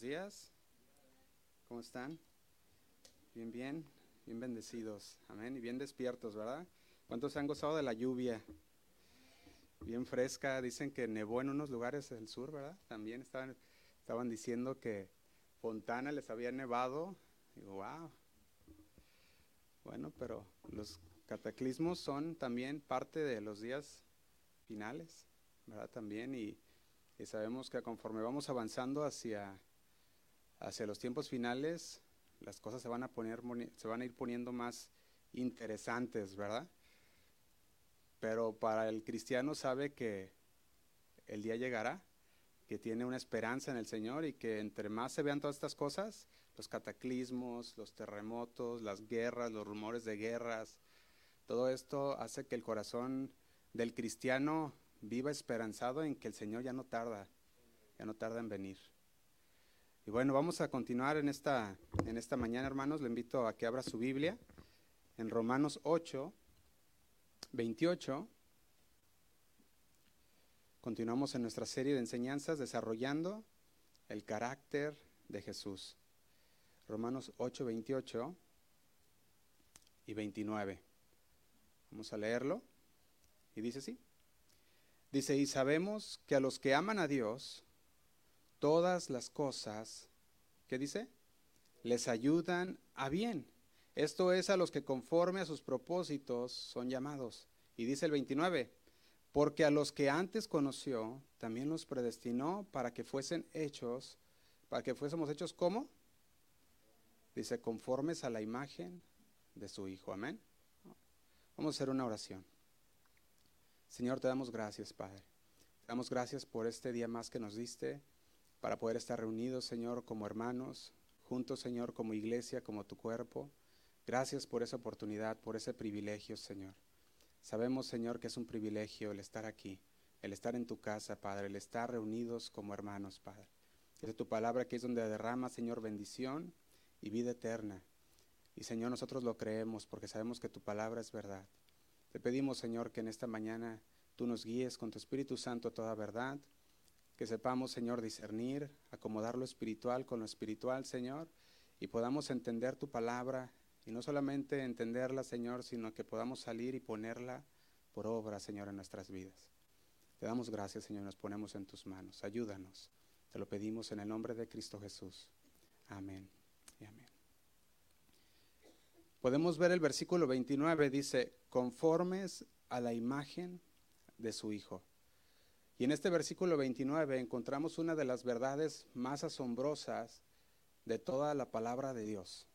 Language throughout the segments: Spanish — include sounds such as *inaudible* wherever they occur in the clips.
Días. ¿Cómo están? Bien, bien, bien bendecidos. Amén. Y bien despiertos, ¿verdad? ¿Cuántos han gozado de la lluvia? Bien fresca. Dicen que nevó en unos lugares del sur, ¿verdad? También estaban, estaban diciendo que Fontana les había nevado. Digo, wow. Bueno, pero los cataclismos son también parte de los días finales, ¿verdad? También. Y sabemos que conforme vamos avanzando hacia, hacia los tiempos finales, las cosas se van a poner, se van a ir poniendo más interesantes, ¿verdad? Pero para el cristiano sabe que el día llegará, que tiene una esperanza en el Señor y que entre más se vean todas estas cosas, los cataclismos, los terremotos, las guerras, los rumores de guerras, todo esto hace que el corazón del cristiano viva esperanzado en que el Señor ya no tarda, ya no tarda en venir. Y bueno, vamos a continuar en esta, en esta mañana, hermanos. Le invito a que abra su Biblia en Romanos 8, 28. Continuamos en nuestra serie de enseñanzas desarrollando el carácter de Jesús. Romanos 8, 28 y 29. Vamos a leerlo. Y dice así. Dice, y sabemos que a los que aman a Dios, todas las cosas, ¿qué dice? Les ayudan a bien. Esto es a los que conforme a sus propósitos son llamados. Y dice el 29, porque a los que antes conoció, también los predestinó para que fuesen hechos, para que fuésemos hechos como? Dice, conformes a la imagen de su Hijo. Amén. Vamos a hacer una oración. Señor, te damos gracias, Padre. Te damos gracias por este día más que nos diste para poder estar reunidos, Señor, como hermanos, juntos, Señor, como iglesia, como tu cuerpo. Gracias por esa oportunidad, por ese privilegio, Señor. Sabemos, Señor, que es un privilegio el estar aquí, el estar en tu casa, Padre, el estar reunidos como hermanos, Padre. Es tu palabra que es donde derrama, Señor, bendición y vida eterna. Y, Señor, nosotros lo creemos porque sabemos que tu palabra es verdad. Te pedimos, Señor, que en esta mañana tú nos guíes con tu Espíritu Santo a toda verdad, que sepamos, Señor, discernir, acomodar lo espiritual con lo espiritual, Señor, y podamos entender tu palabra, y no solamente entenderla, Señor, sino que podamos salir y ponerla por obra, Señor, en nuestras vidas. Te damos gracias, Señor, nos ponemos en tus manos. Ayúdanos. Te lo pedimos en el nombre de Cristo Jesús. Amén y amén podemos ver el versículo 29, dice, conformes a la imagen de su Hijo. Y en este versículo 29 encontramos una de las verdades más asombrosas de toda la palabra de Dios.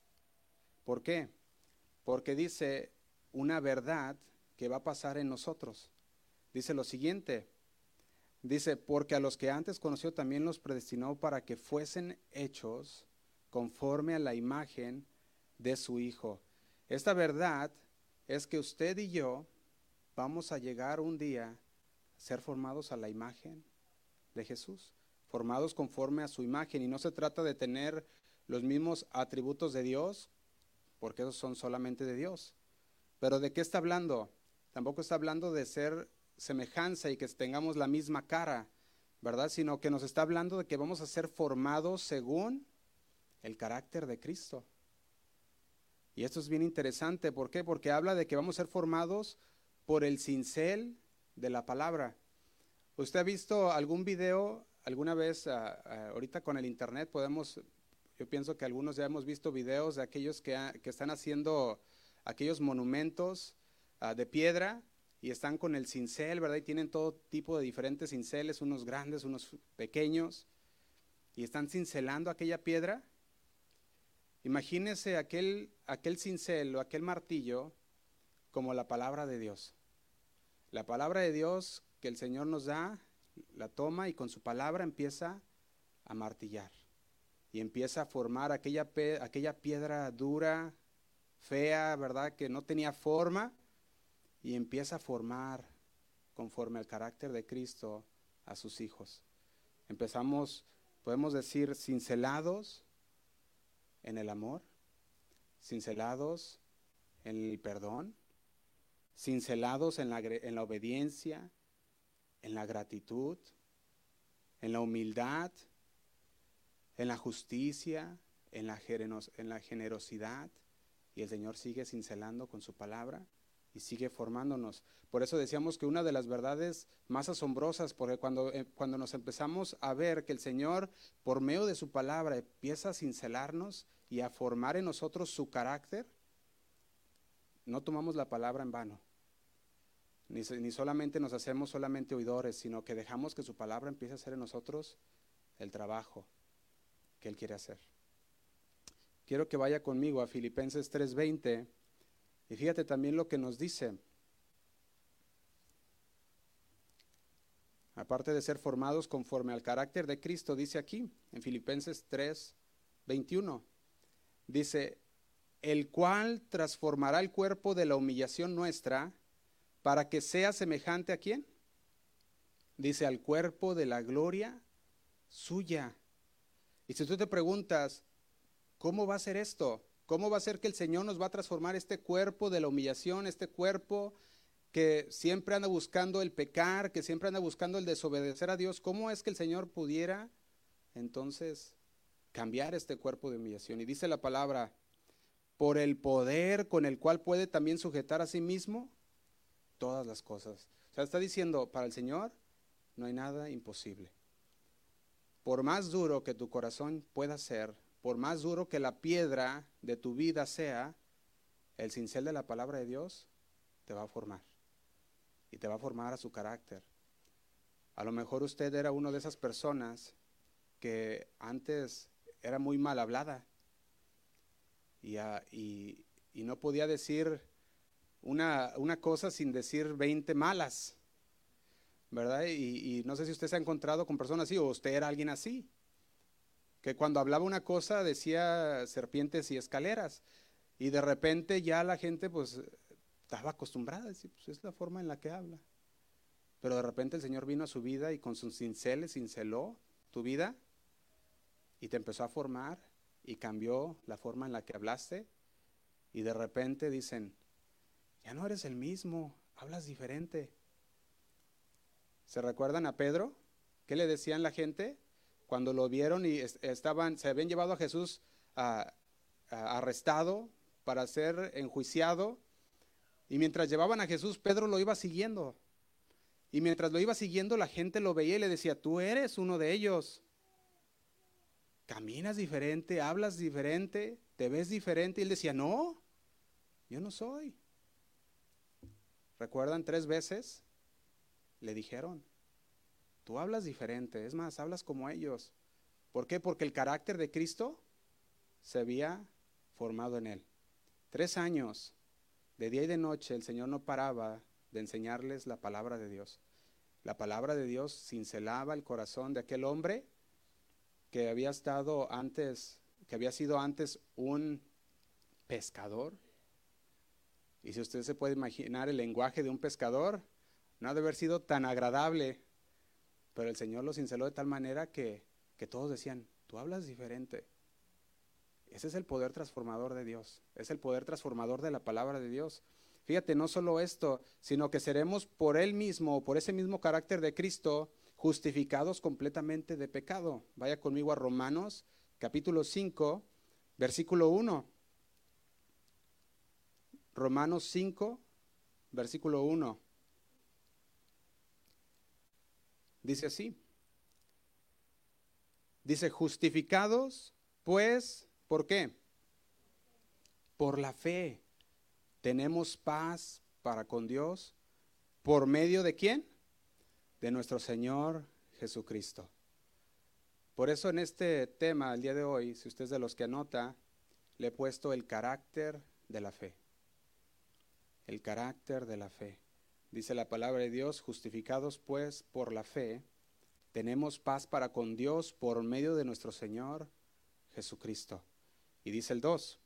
¿Por qué? Porque dice una verdad que va a pasar en nosotros. Dice lo siguiente, dice, porque a los que antes conoció también los predestinó para que fuesen hechos conforme a la imagen de su Hijo esta verdad es que usted y yo vamos a llegar un día ser formados a la imagen de Jesús, formados conforme a su imagen. Y no se trata de tener los mismos atributos de Dios, porque esos son solamente de Dios. Pero ¿de qué está hablando? Tampoco está hablando de ser semejanza y que tengamos la misma cara, ¿verdad? Sino que nos está hablando de que vamos a ser formados según el carácter de Cristo. Y esto es bien interesante, ¿por qué? Porque habla de que vamos a ser formados por el cincel de la palabra. ¿Usted ha visto algún video alguna vez, ah, ah, ahorita con el internet podemos, yo pienso que algunos ya hemos visto videos de aquellos que, están haciendo aquellos monumentos ah, de piedra y están con el cincel, ¿verdad? Y tienen todo tipo de diferentes cinceles, unos grandes, unos pequeños, y están cincelando aquella piedra Imagínese aquel, aquel cincel o aquel martillo como la palabra de Dios. La palabra de Dios que el Señor nos da, la toma y con su palabra empieza a martillar. Y empieza a formar aquella, aquella piedra dura, fea, ¿verdad? Que no tenía forma. Y empieza a formar conforme al carácter de Cristo a sus hijos. Empezamos, podemos decir, cincelados en el amor, cincelados en el perdón, cincelados en la, en la obediencia, en la gratitud, en la humildad, en la justicia, en la, en la generosidad, y el Señor sigue cincelando con su palabra y sigue formándonos. Por eso decíamos que una de las verdades más asombrosas, porque cuando, eh, cuando nos empezamos a ver que el Señor, por medio de su palabra, empieza a cincelarnos y a formar en nosotros su carácter, no tomamos la palabra en vano. Ni, ni solamente nos hacemos solamente oidores, sino que dejamos que su palabra empiece a hacer en nosotros el trabajo que Él quiere hacer. Quiero que vaya conmigo a Filipenses 3:20 y fíjate también lo que nos dice. Aparte de ser formados conforme al carácter de Cristo, dice aquí en Filipenses 3:21, dice, el cual transformará el cuerpo de la humillación nuestra para que sea semejante a quién? Dice al cuerpo de la gloria suya. Y si tú te preguntas, ¿cómo va a ser esto? ¿Cómo va a ser que el Señor nos va a transformar este cuerpo de la humillación, este cuerpo que siempre anda buscando el pecar, que siempre anda buscando el desobedecer a Dios? ¿Cómo es que el Señor pudiera entonces cambiar este cuerpo de humillación? Y dice la palabra, por el poder con el cual puede también sujetar a sí mismo todas las cosas. O sea, está diciendo, para el Señor no hay nada imposible. Por más duro que tu corazón pueda ser, por más duro que la piedra de tu vida sea, el cincel de la palabra de Dios te va a formar. Y te va a formar a su carácter. A lo mejor usted era una de esas personas que antes era muy mal hablada y, y, y no podía decir una, una, cosa sin decir 20 malas, ¿verdad? Y, no sé si usted se ha encontrado con personas así o usted era alguien así que cuando hablaba una cosa decía serpientes y escaleras, y de repente ya la gente pues estaba acostumbrada, decir, pues es la forma en la que habla. Pero de repente el Señor vino a su vida y con sus cinceles cinceló tu vida y te empezó a formar y cambió la forma en la que hablaste y de repente dicen, ya no eres el mismo, hablas diferente. ¿Se recuerdan a Pedro? ¿Qué le decían la gente? cuando lo vieron y estaban, se habían llevado a Jesús arrestado para ser enjuiciado. Y mientras llevaban a Jesús, Pedro lo iba siguiendo. Y mientras lo iba siguiendo, la gente lo veía y le decía, tú eres uno de ellos. Caminas diferente, hablas diferente, te ves diferente. Y él decía, no, yo no soy. ¿Recuerdan tres veces? Le dijeron, Tú hablas diferente, es más, hablas como ellos. ¿Por qué? Porque el carácter de Cristo se había formado en él. Tres años, de día y de noche, el Señor no paraba de enseñarles la palabra de Dios. La palabra de Dios cincelaba el corazón de aquel hombre que había estado antes, que había sido antes un pescador. Y si usted se puede imaginar el lenguaje de un pescador, no ha de haber sido tan agradable pero el Señor lo cinceló de tal manera que, que todos decían, tú hablas diferente. Ese es el poder transformador de Dios, es el poder transformador de la palabra de Dios. Fíjate, no solo esto, sino que seremos por Él mismo, por ese mismo carácter de Cristo, justificados completamente de pecado. Vaya conmigo a Romanos capítulo 5, versículo 1. Romanos 5, versículo 1. Dice así. Dice, justificados, pues, ¿por qué? Por la fe. Tenemos paz para con Dios. ¿Por medio de quién? De nuestro Señor Jesucristo. Por eso en este tema, el día de hoy, si usted es de los que anota, le he puesto el carácter de la fe. El carácter de la fe. Dice la palabra de Dios, justificados pues por la fe, tenemos paz para con Dios por medio de nuestro Señor Jesucristo. Y dice el 2,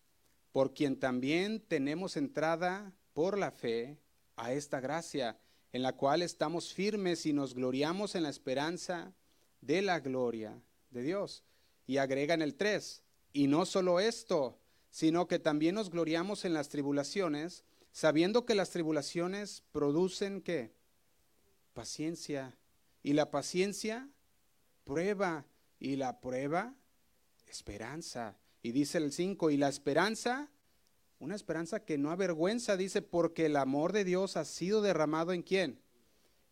por quien también tenemos entrada por la fe a esta gracia, en la cual estamos firmes y nos gloriamos en la esperanza de la gloria de Dios. Y agrega en el 3, y no solo esto, sino que también nos gloriamos en las tribulaciones, sabiendo que las tribulaciones producen qué? Paciencia. Y la paciencia prueba. Y la prueba, esperanza. Y dice el 5, y la esperanza, una esperanza que no avergüenza, dice, porque el amor de Dios ha sido derramado en quién?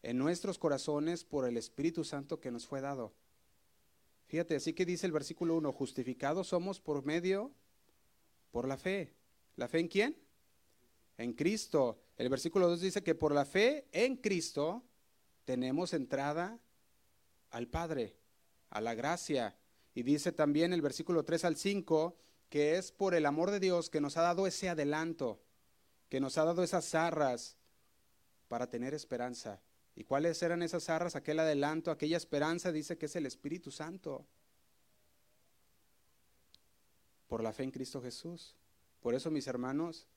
En nuestros corazones por el Espíritu Santo que nos fue dado. Fíjate, así que dice el versículo 1, justificados somos por medio, por la fe. ¿La fe en quién? En Cristo. El versículo 2 dice que por la fe en Cristo tenemos entrada al Padre, a la gracia. Y dice también el versículo 3 al 5 que es por el amor de Dios que nos ha dado ese adelanto, que nos ha dado esas arras para tener esperanza. ¿Y cuáles eran esas arras? Aquel adelanto, aquella esperanza, dice que es el Espíritu Santo. Por la fe en Cristo Jesús. Por eso, mis hermanos,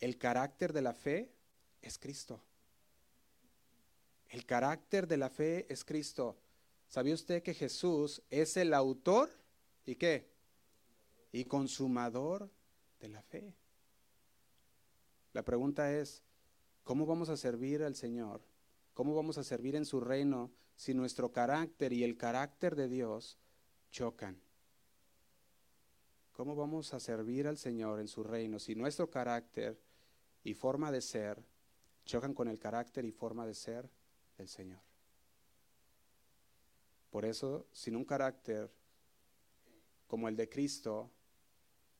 el carácter de la fe es Cristo. El carácter de la fe es Cristo. ¿Sabía usted que Jesús es el autor y qué? Y consumador de la fe. La pregunta es, ¿cómo vamos a servir al Señor ¿Cómo vamos a servir en su reino si nuestro carácter y el carácter de Dios chocan? ¿Cómo vamos a servir al Señor en su reino si nuestro carácter y forma de ser chocan con el carácter y forma de ser del Señor? Por eso, sin un carácter como el de Cristo,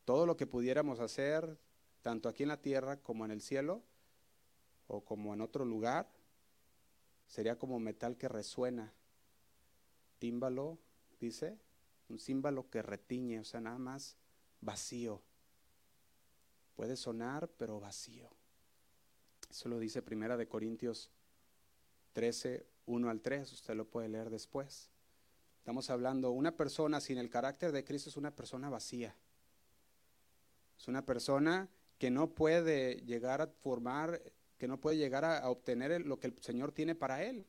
todo lo que pudiéramos hacer, tanto aquí en la tierra como en el cielo, o como en otro lugar, sería como metal que resuena. Tímbalo, dice, un címbalo que retiñe, o sea, nada más vacío. Puede sonar, pero vacío. Eso lo dice Primera de Corintios 13, 1 al 3, usted lo puede leer después. Estamos hablando, una persona sin el carácter de Cristo es una persona vacía. Es una persona que no puede llegar a formar que no puede llegar a, obtener lo que el Señor tiene para él.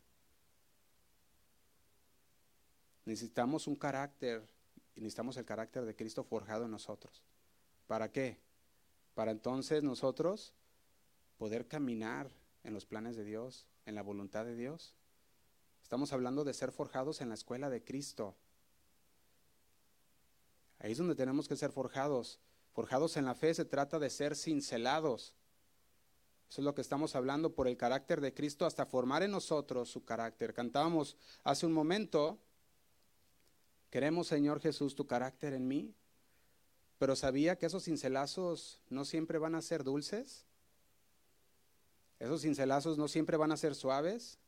Necesitamos un carácter necesitamos el carácter de Cristo forjado en nosotros. ¿Para qué? Para entonces nosotros poder caminar en los planes de Dios, en la voluntad de Dios. Estamos hablando de ser forjados en la escuela de Cristo. Ahí es donde tenemos que ser forjados. Forjados en la fe se trata de ser cincelados. Eso es lo que estamos hablando por el carácter de Cristo hasta formar en nosotros su carácter. Cantábamos hace un momento, queremos Señor Jesús tu carácter en mí, pero sabía que esos cincelazos no siempre van a ser dulces. Esos cincelazos no siempre van a ser suaves.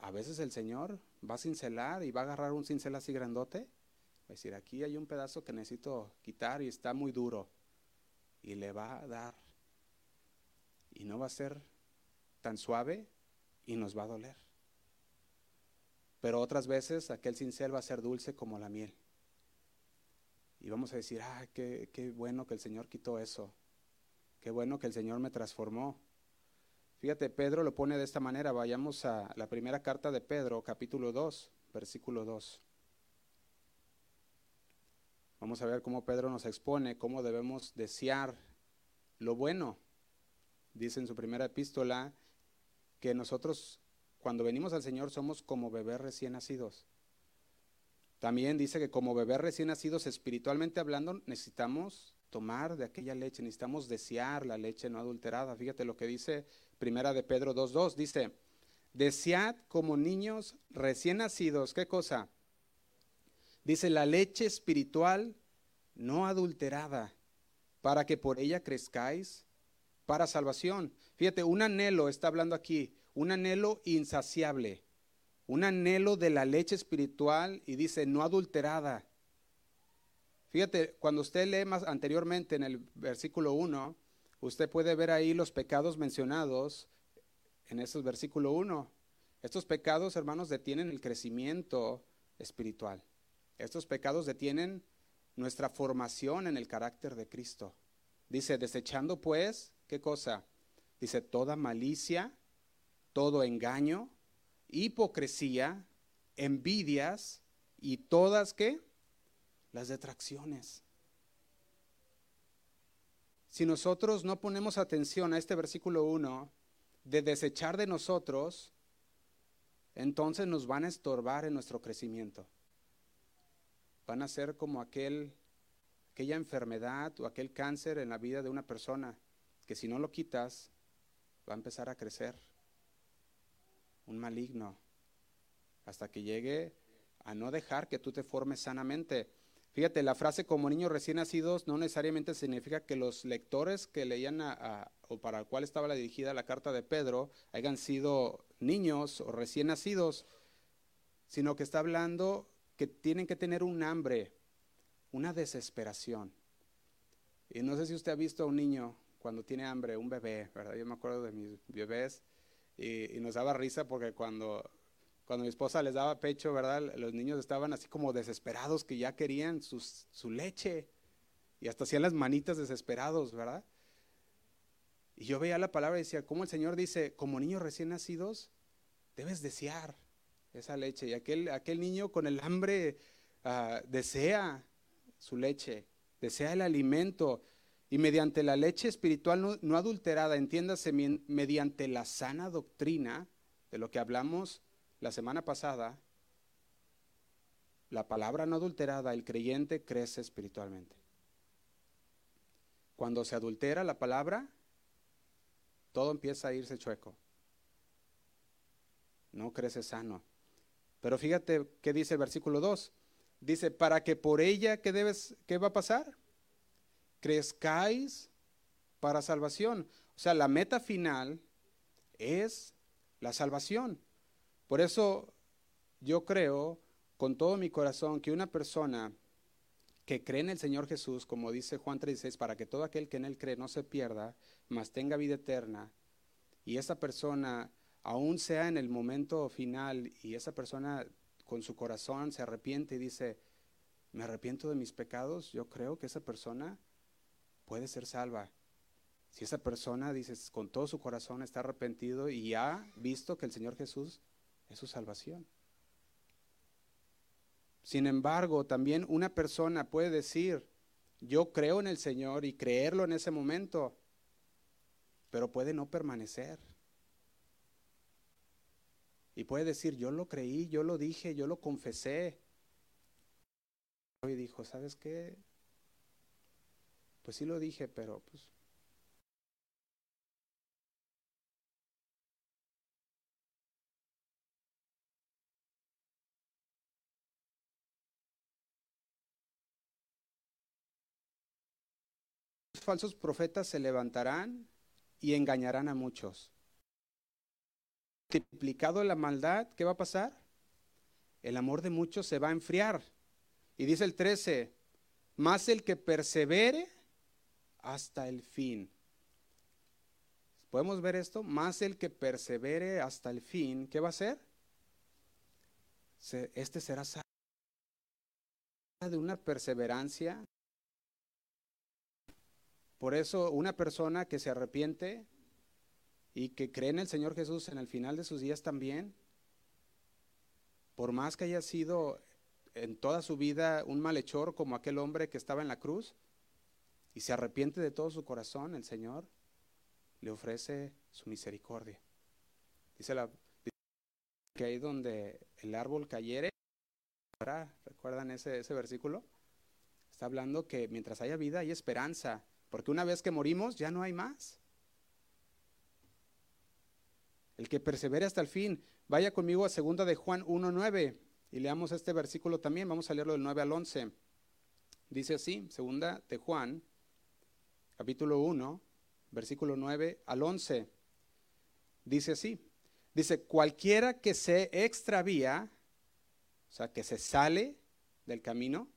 A veces el Señor va a cincelar y va a agarrar un cincel así grandote. Va a decir, aquí hay un pedazo que necesito quitar y está muy duro. Y le va a dar y no va a ser tan suave y nos va a doler. Pero otras veces aquel cincel va a ser dulce como la miel. Y vamos a decir, ah, qué, qué bueno que el Señor quitó eso. Qué bueno que el Señor me transformó. Fíjate, Pedro lo pone de esta manera. Vayamos a la primera carta de Pedro, capítulo 2, versículo 2. Vamos a ver cómo Pedro nos expone cómo debemos desear lo bueno dice en su primera epístola que nosotros cuando venimos al Señor somos como bebés recién nacidos. También dice que como bebés recién nacidos, espiritualmente hablando, necesitamos tomar de aquella leche, necesitamos desear la leche no adulterada. Fíjate lo que dice Primera de Pedro 2.2, dice, desead como niños recién nacidos, ¿qué cosa? Dice la leche espiritual no adulterada, para que por ella crezcáis para salvación. Fíjate, un anhelo, está hablando aquí, un anhelo insaciable, un anhelo de la leche espiritual y dice no adulterada. Fíjate, cuando usted lee más anteriormente en el versículo 1, usted puede ver ahí los pecados mencionados en ese versículo 1. Estos pecados, hermanos, detienen el crecimiento espiritual. Estos pecados detienen nuestra formación en el carácter de Cristo. Dice, desechando pues ¿Qué cosa? Dice, toda malicia, todo engaño, hipocresía, envidias y todas qué? Las detracciones. Si nosotros no ponemos atención a este versículo 1 de desechar de nosotros, entonces nos van a estorbar en nuestro crecimiento. van a ser como aquel, aquella enfermedad o aquel cáncer en la vida de una persona que si no lo quitas va a empezar a crecer. Un maligno. Hasta que llegue a no dejar que tú te formes sanamente. Fíjate, la frase como niños recién nacidos no necesariamente significa que los lectores que leían o para el cual estaba dirigida la carta de Pedro hayan sido niños o recién nacidos, sino que está hablando que tienen que tener un hambre, una desesperación. Y no sé si usted ha visto a un niño cuando tiene hambre, un bebé, ¿verdad? Yo me acuerdo de mis bebés y, nos daba risa porque cuando cuando mi esposa les daba pecho, ¿verdad? Los niños estaban así como desesperados que ya querían su leche y hasta hacían las manitas desesperados, ¿verdad? Y yo veía la palabra y decía, ¿cómo el Señor dice, como niños recién nacidos, debes desear esa leche? Y aquel, aquel niño con el hambre ah, desea su leche, desea el alimento. Y mediante la leche espiritual no, adulterada, entiéndase, mediante la sana doctrina de lo que hablamos la semana pasada, la palabra no adulterada, el creyente crece espiritualmente. Cuando se adultera la palabra, todo empieza a irse chueco. No crece sano. Pero fíjate qué dice el versículo 2. Dice, para que por ella, ¿qué, debes, ¿qué va a pasar? Crezcáis para salvación. O sea, la meta final es la salvación. Por eso yo creo con todo mi corazón que una persona que cree en el Señor Jesús, como dice Juan 36, para que todo aquel que en él cree no se pierda, mas tenga vida eterna, y esa persona, aún sea en el momento final, y esa persona con su corazón se arrepiente y dice, me arrepiento de mis pecados, yo creo que esa persona puede ser salva. Si esa persona, dices, con todo su corazón está arrepentido y ha visto que el Señor Jesús es su salvación. Sin embargo, también una persona puede decir, yo creo en el Señor y creerlo en ese momento, pero puede no permanecer. Y puede decir, yo lo creí, yo lo dije, yo lo confesé. Y dijo, ¿sabes qué? Pues sí lo dije, pero pues falsos profetas se levantarán y engañarán a muchos. Multiplicado la maldad, ¿qué va a pasar? El amor de muchos se va a enfriar. Y dice el 13, más el que persevere hasta el fin. ¿Podemos ver esto? Más el que persevere hasta el fin, ¿qué va a hacer? Este será de una perseverancia por eso una persona que se arrepiente y que cree en el Señor Jesús en el final de sus días también, por más que haya sido en toda su vida un malhechor como aquel hombre que estaba en la cruz, y se arrepiente de todo su corazón, el Señor le ofrece su misericordia. Dice la que ahí donde el árbol cayere, ¿recuerdan ese, ese versículo? Está hablando que mientras haya vida hay esperanza. Porque una vez que morimos ya no hay más. El que persevere hasta el fin, vaya conmigo a segunda de Juan 1.9 y leamos este versículo también. Vamos a leerlo del 9 al 11. Dice así, segunda de Juan, capítulo 1, versículo 9 al 11. Dice así, dice, cualquiera que se extravía, o sea, que se sale del camino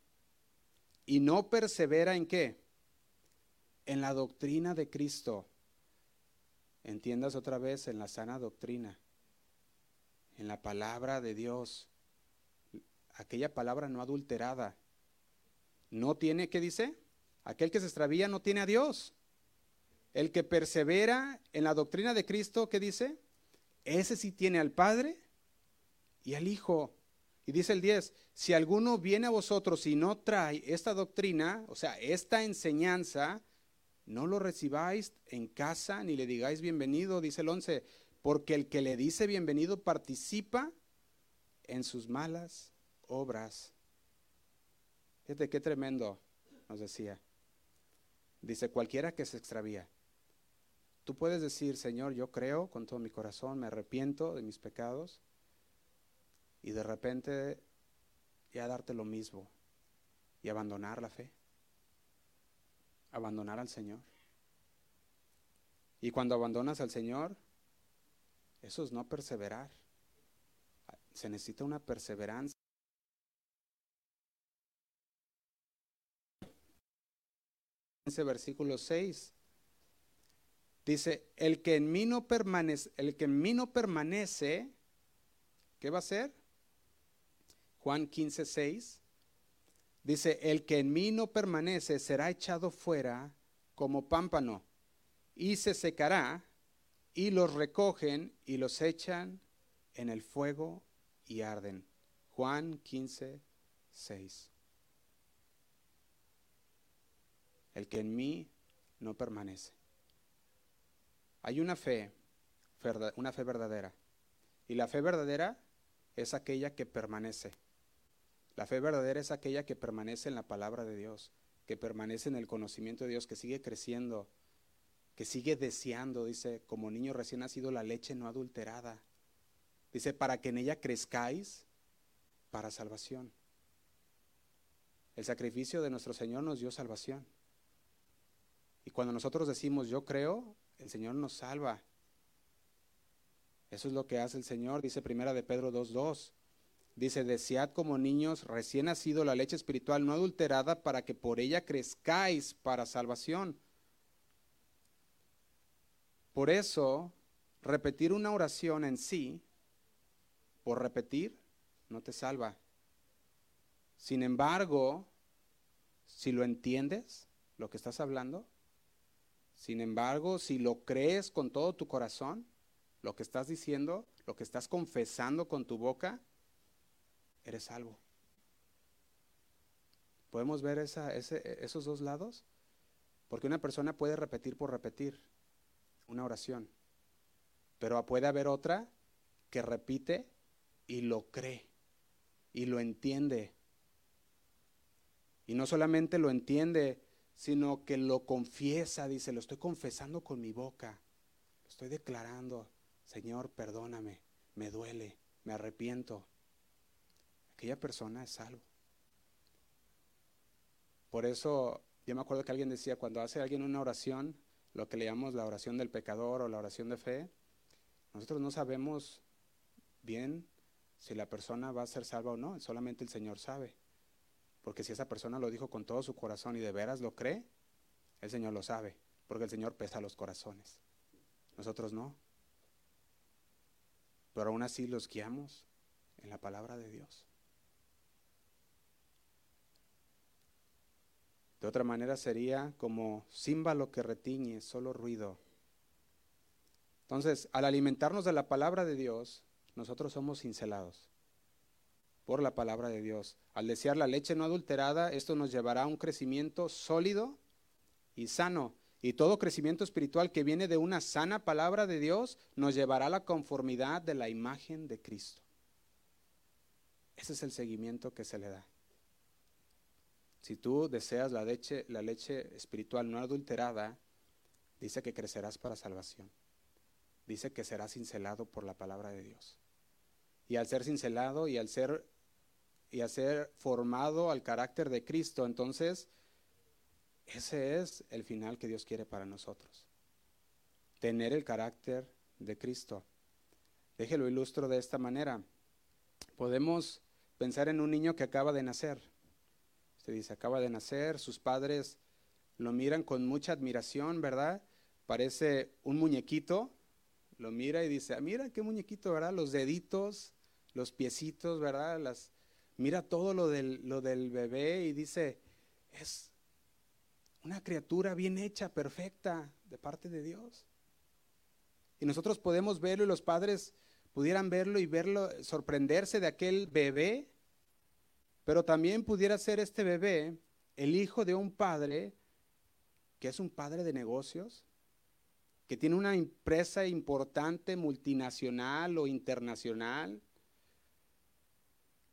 y no persevera en qué? en la doctrina de Cristo. Entiendas otra vez en la sana doctrina, en la palabra de Dios, aquella palabra no adulterada. No tiene, ¿qué dice? Aquel que se extravía no tiene a Dios. El que persevera en la doctrina de Cristo, ¿qué dice? Ese sí tiene al Padre y al Hijo. Y dice el 10, si alguno viene a vosotros y no trae esta doctrina, o sea, esta enseñanza, no lo recibáis en casa ni le digáis bienvenido, dice el 11, porque el que le dice bienvenido participa en sus malas obras. Fíjate qué tremendo, nos decía. Dice, cualquiera que se extravía. Tú puedes decir, Señor, yo creo con todo mi corazón, me arrepiento de mis pecados, y de repente ya darte lo mismo y abandonar la fe, abandonar al Señor. Y cuando abandonas al Señor, eso es no perseverar. Se necesita una perseverancia. Versículo 6 dice, el que en mí no permanece, el que en mí no permanece, ¿qué va a hacer? Juan 15, 6 dice, el que en mí no permanece será echado fuera como pámpano y se secará y los recogen y los echan en el fuego y arden. Juan 15, 6. El que en mí no permanece. Hay una fe, una fe verdadera. Y la fe verdadera es aquella que permanece. La fe verdadera es aquella que permanece en la palabra de Dios, que permanece en el conocimiento de Dios, que sigue creciendo, que sigue deseando, dice, como niño recién nacido, la leche no adulterada. Dice, para que en ella crezcáis para salvación. El sacrificio de nuestro Señor nos dio salvación. Y cuando nosotros decimos, yo creo, el Señor nos salva. Eso es lo que hace el Señor, dice Primera de Pedro 2.2. Dice, desead como niños recién nacido la leche espiritual no adulterada para que por ella crezcáis para salvación. Por eso, repetir una oración en sí, por repetir, no te salva. Sin embargo, si lo entiendes, lo que estás hablando, sin embargo, si lo crees con todo tu corazón, lo que estás diciendo, lo que estás confesando con tu boca, eres salvo. ¿Podemos ver esos dos lados? Porque una persona puede repetir por repetir una oración. Pero puede haber otra que repite y lo cree y lo entiende. Y no solamente lo entiende, sino que lo confiesa, dice, lo estoy confesando con mi boca, lo estoy declarando, Señor, perdóname, me duele, me arrepiento. Aquella persona es salvo. Por eso, yo me acuerdo que alguien decía, cuando hace alguien una oración, lo que le llamamos la oración del pecador o la oración de fe, nosotros no sabemos bien si la persona va a ser salva o no, solamente el Señor sabe. Porque si esa persona lo dijo con todo su corazón y de veras lo cree, el Señor lo sabe, porque el Señor pesa los corazones. Nosotros no. Pero aún así los guiamos en la palabra de Dios. De otra manera sería como címbalo que retiñe, solo ruido. Entonces, al alimentarnos de la palabra de Dios, nosotros somos cincelados por la palabra de Dios. Al desear la leche no adulterada, esto nos llevará a un crecimiento sólido y sano. Y todo crecimiento espiritual que viene de una sana palabra de Dios nos llevará a la conformidad de la imagen de Cristo. Ese es el seguimiento que se le da. Si tú deseas la leche, espiritual no adulterada, dice que crecerás para salvación. Dice que serás cincelado por la palabra de Dios. Y al ser cincelado y al ser y al ser formado al carácter de Cristo, entonces ese es el final que Dios quiere para nosotros. Tener el carácter de Cristo. Déjelo ilustro de esta manera. Podemos pensar en un niño que acaba de nacer se dice, acaba de nacer, sus padres lo miran con mucha admiración, ¿verdad? Parece un muñequito, lo mira y dice, ah, mira qué muñequito, ¿verdad? Los deditos, los piecitos, ¿verdad? Las, mira todo lo del, lo del bebé y dice, es una criatura bien hecha, perfecta, de parte de Dios. Y nosotros podemos verlo y los padres pudieran verlo y verlo, sorprenderse de aquel bebé pero también pudiera ser este bebé el hijo de un padre que es un padre de negocios, que tiene una empresa importante multinacional o internacional,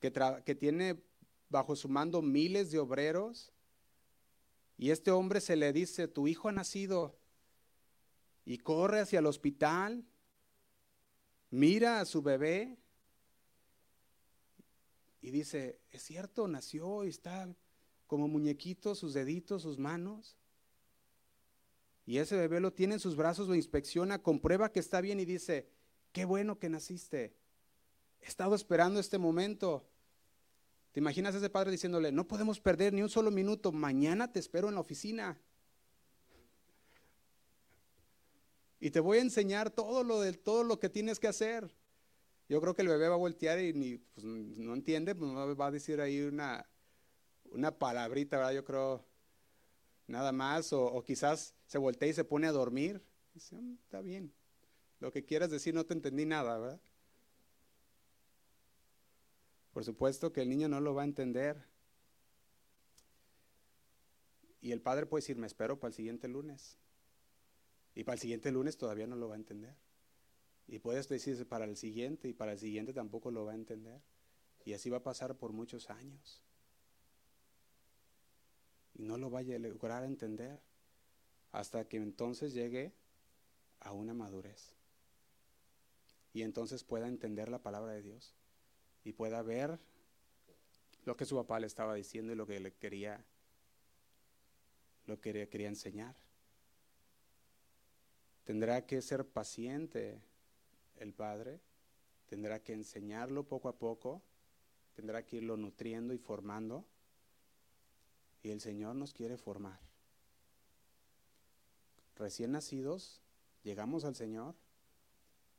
que, tiene bajo su mando miles de obreros. Y este hombre se le dice, tu hijo ha nacido. Y corre hacia el hospital, mira a su bebé y dice, es cierto, nació y está como muñequito, sus deditos, sus manos. Y ese bebé lo tiene en sus brazos, lo inspecciona, comprueba que está bien y dice, qué bueno que naciste. He estado esperando este momento. ¿Te imaginas a ese padre diciéndole, no podemos perder ni un solo minuto, mañana te espero en la oficina? Y te voy a enseñar todo lo, de, todo lo que tienes que hacer. Yo creo que el bebé va a voltear y ni, pues, no entiende, pues va a decir ahí una, una palabrita, ¿verdad? Yo creo, nada más, o, quizás se voltea y se pone a dormir. Dice, mm, está bien, lo que quieras decir no te entendí nada, ¿verdad? Por supuesto que el niño no lo va a entender. Y el padre puede decir, me espero para el siguiente lunes. Y para el siguiente lunes todavía no lo va a entender. Y puedes decirse para el siguiente y para el siguiente tampoco lo va a entender. Y así va a pasar por muchos años. Y no lo vaya a lograr entender hasta que entonces llegue a una madurez. Y entonces pueda entender la palabra de Dios y pueda ver lo que su papá le estaba diciendo y lo que le quería lo que quería enseñar. Tendrá que ser paciente el padre, tendrá que enseñarlo poco a poco, tendrá que irlo nutriendo y formando. Y el Señor nos quiere formar. Recién nacidos, llegamos al Señor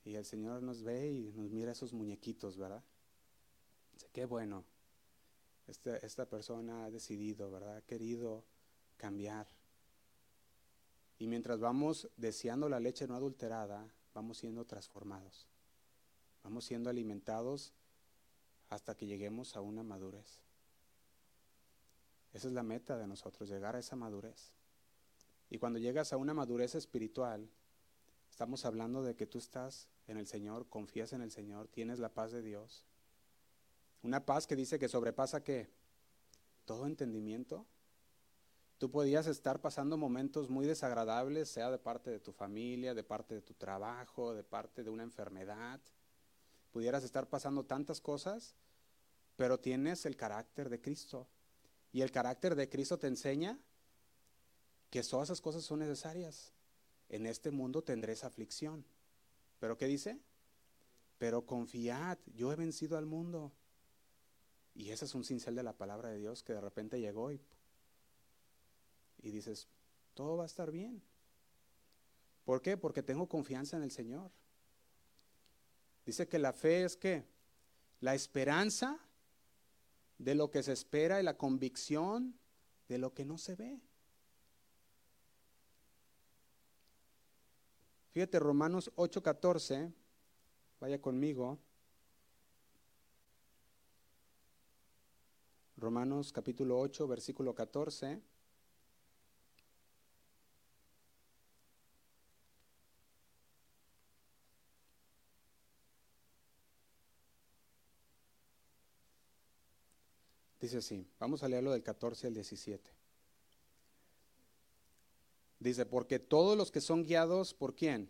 y el Señor nos ve y nos mira esos muñequitos, ¿verdad? Qué bueno. Este, esta persona ha decidido, ¿verdad? Ha querido cambiar. Y mientras vamos deseando la leche no adulterada, vamos siendo transformados. Vamos siendo alimentados hasta que lleguemos a una madurez. Esa es la meta de nosotros, llegar a esa madurez. Y cuando llegas a una madurez espiritual, estamos hablando de que tú estás en el Señor, confías en el Señor, tienes la paz de Dios. Una paz que dice que sobrepasa qué? Todo entendimiento. Tú podías estar pasando momentos muy desagradables, sea de parte de tu familia, de parte de tu trabajo, de parte de una enfermedad. Pudieras estar pasando tantas cosas, pero tienes el carácter de Cristo. Y el carácter de Cristo te enseña que todas esas cosas son necesarias. En este mundo tendréis aflicción. ¿Pero qué dice? Pero confiad, yo he vencido al mundo. Y ese es un cincel de la palabra de Dios que de repente llegó y y dices, todo va a estar bien. ¿Por qué? Porque tengo confianza en el Señor. Dice que la fe es que la esperanza de lo que se espera y la convicción de lo que no se ve. Fíjate, Romanos 8:14, vaya conmigo. Romanos capítulo 8, versículo 14. Dice así, vamos a leerlo del 14 al 17. Dice, porque todos los que son guiados por quién?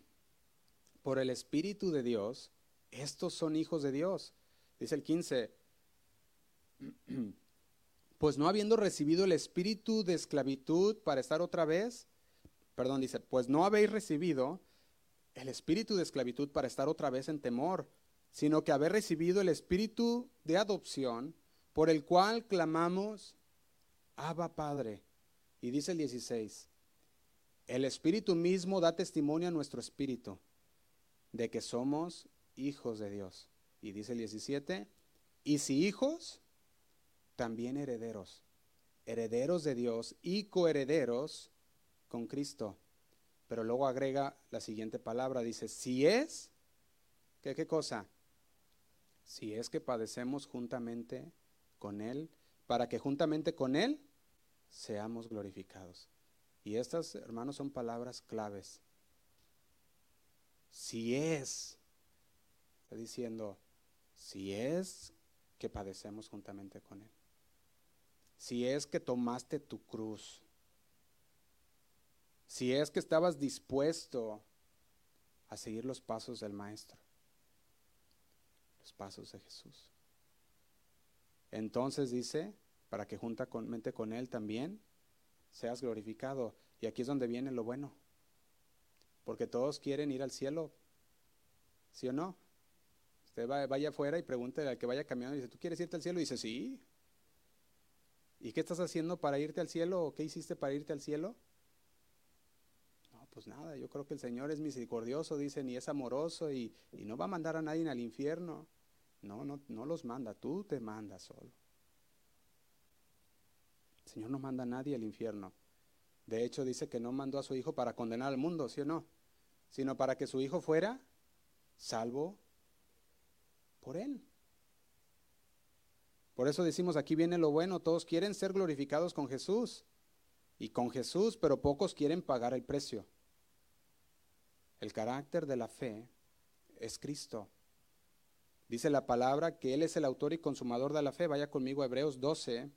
Por el Espíritu de Dios, estos son hijos de Dios. Dice el 15, *clears throat* pues no habiendo recibido el espíritu de esclavitud para estar otra vez, perdón, dice, pues no habéis recibido el espíritu de esclavitud para estar otra vez en temor, sino que habéis recibido el espíritu de adopción por el cual clamamos, Abba Padre. Y dice el 16, el Espíritu mismo da testimonio a nuestro espíritu de que somos hijos de Dios. Y dice el 17, y si hijos, también herederos, herederos de Dios y coherederos con Cristo. Pero luego agrega la siguiente palabra, dice, si es, ¿qué, qué cosa? Si es que padecemos juntamente con Él, para que juntamente con Él seamos glorificados. Y estas, hermanos, son palabras claves. Si es, está diciendo, si es que padecemos juntamente con Él. Si es que tomaste tu cruz, si es que estabas dispuesto a seguir los pasos del Maestro, los pasos de Jesús. Entonces dice, para que juntamente con Él también seas glorificado. Y aquí es donde viene lo bueno, porque todos quieren ir al cielo, ¿sí o no? Usted vaya afuera y pregúntele al que vaya caminando y dice, ¿tú quieres irte al cielo? Y dice, sí. ¿Y qué estás haciendo para irte al cielo? ¿O qué hiciste para irte al cielo? No, pues nada, yo creo que el Señor es misericordioso, dicen, y es amoroso y, y no va a mandar a nadie al infierno. No, no, no los manda, tú te mandas solo. El Señor no manda a nadie al infierno. De hecho, dice que no mandó a su Hijo para condenar al mundo, ¿sí o no? Sino para que su Hijo fuera salvo por Él. Por eso decimos, aquí viene lo bueno, todos quieren ser glorificados con Jesús y con Jesús, pero pocos quieren pagar el precio. El carácter de la fe es Cristo. Dice la palabra que Él es el autor y consumador de la fe. Vaya conmigo a Hebreos 12,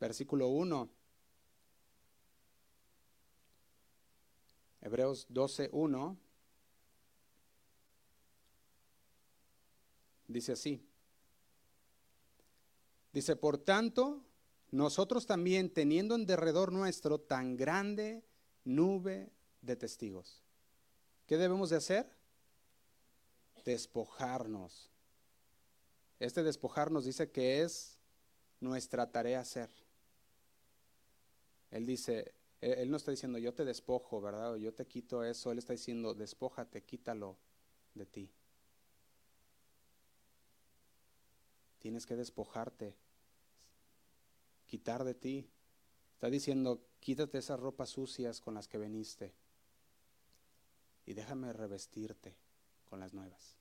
versículo 1. Hebreos 12, 1. Dice así. Dice, por tanto, nosotros también, teniendo en derredor nuestro tan grande nube de testigos, ¿qué debemos de hacer? Despojarnos. Este despojarnos dice que es nuestra tarea hacer. Él dice, él no está diciendo yo te despojo, ¿verdad? O yo te quito eso. Él está diciendo, despójate, quítalo de ti. Tienes que despojarte quitar de ti. Está diciendo, quítate esas ropas sucias con las que veniste y déjame revestirte con las nuevas.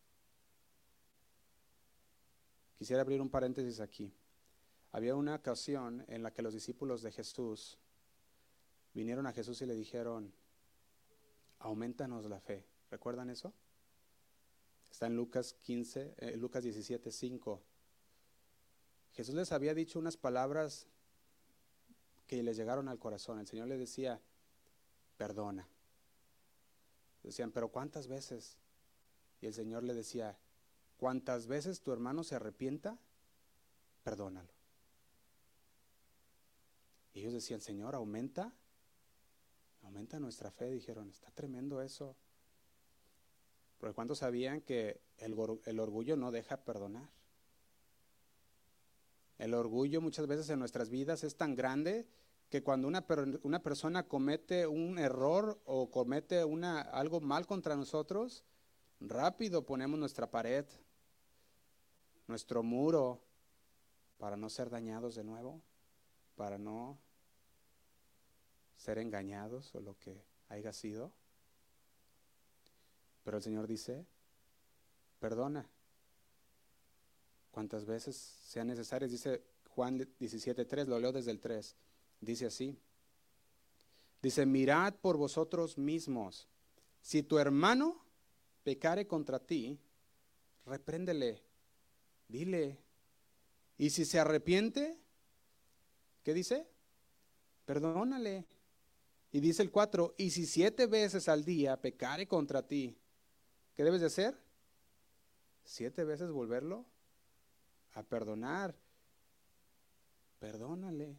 Quisiera abrir un paréntesis aquí. Había una ocasión en la que los discípulos de Jesús vinieron a Jesús y le dijeron, aumentanos la fe. ¿Recuerdan eso? Está en Lucas 15, eh, Lucas 17, 5. Jesús les había dicho unas palabras que les llegaron al corazón. El Señor les decía, perdona. Decían, pero ¿cuántas veces? Y el Señor le decía, ¿cuántas veces tu hermano se arrepienta? Perdónalo. Y ellos decían, Señor, aumenta, aumenta nuestra fe. Dijeron, está tremendo eso. Porque ¿cuántos sabían que el, el orgullo no deja perdonar? El orgullo muchas veces en nuestras vidas es tan grande que cuando una, una persona comete un error o comete una, algo mal contra nosotros, rápido ponemos nuestra pared, nuestro muro, para no ser dañados de nuevo, para no ser engañados o lo que haya sido. Pero el Señor dice, perdona, cuantas veces sean necesarias, dice Juan 17.3, lo leo desde el 3. Dice así. Dice, mirad por vosotros mismos. Si tu hermano pecare contra ti, repréndele, dile. Y si se arrepiente, ¿qué dice? Perdónale. Y dice el 4, y si siete veces al día pecare contra ti, ¿qué debes de hacer? Siete veces volverlo a perdonar. Perdónale.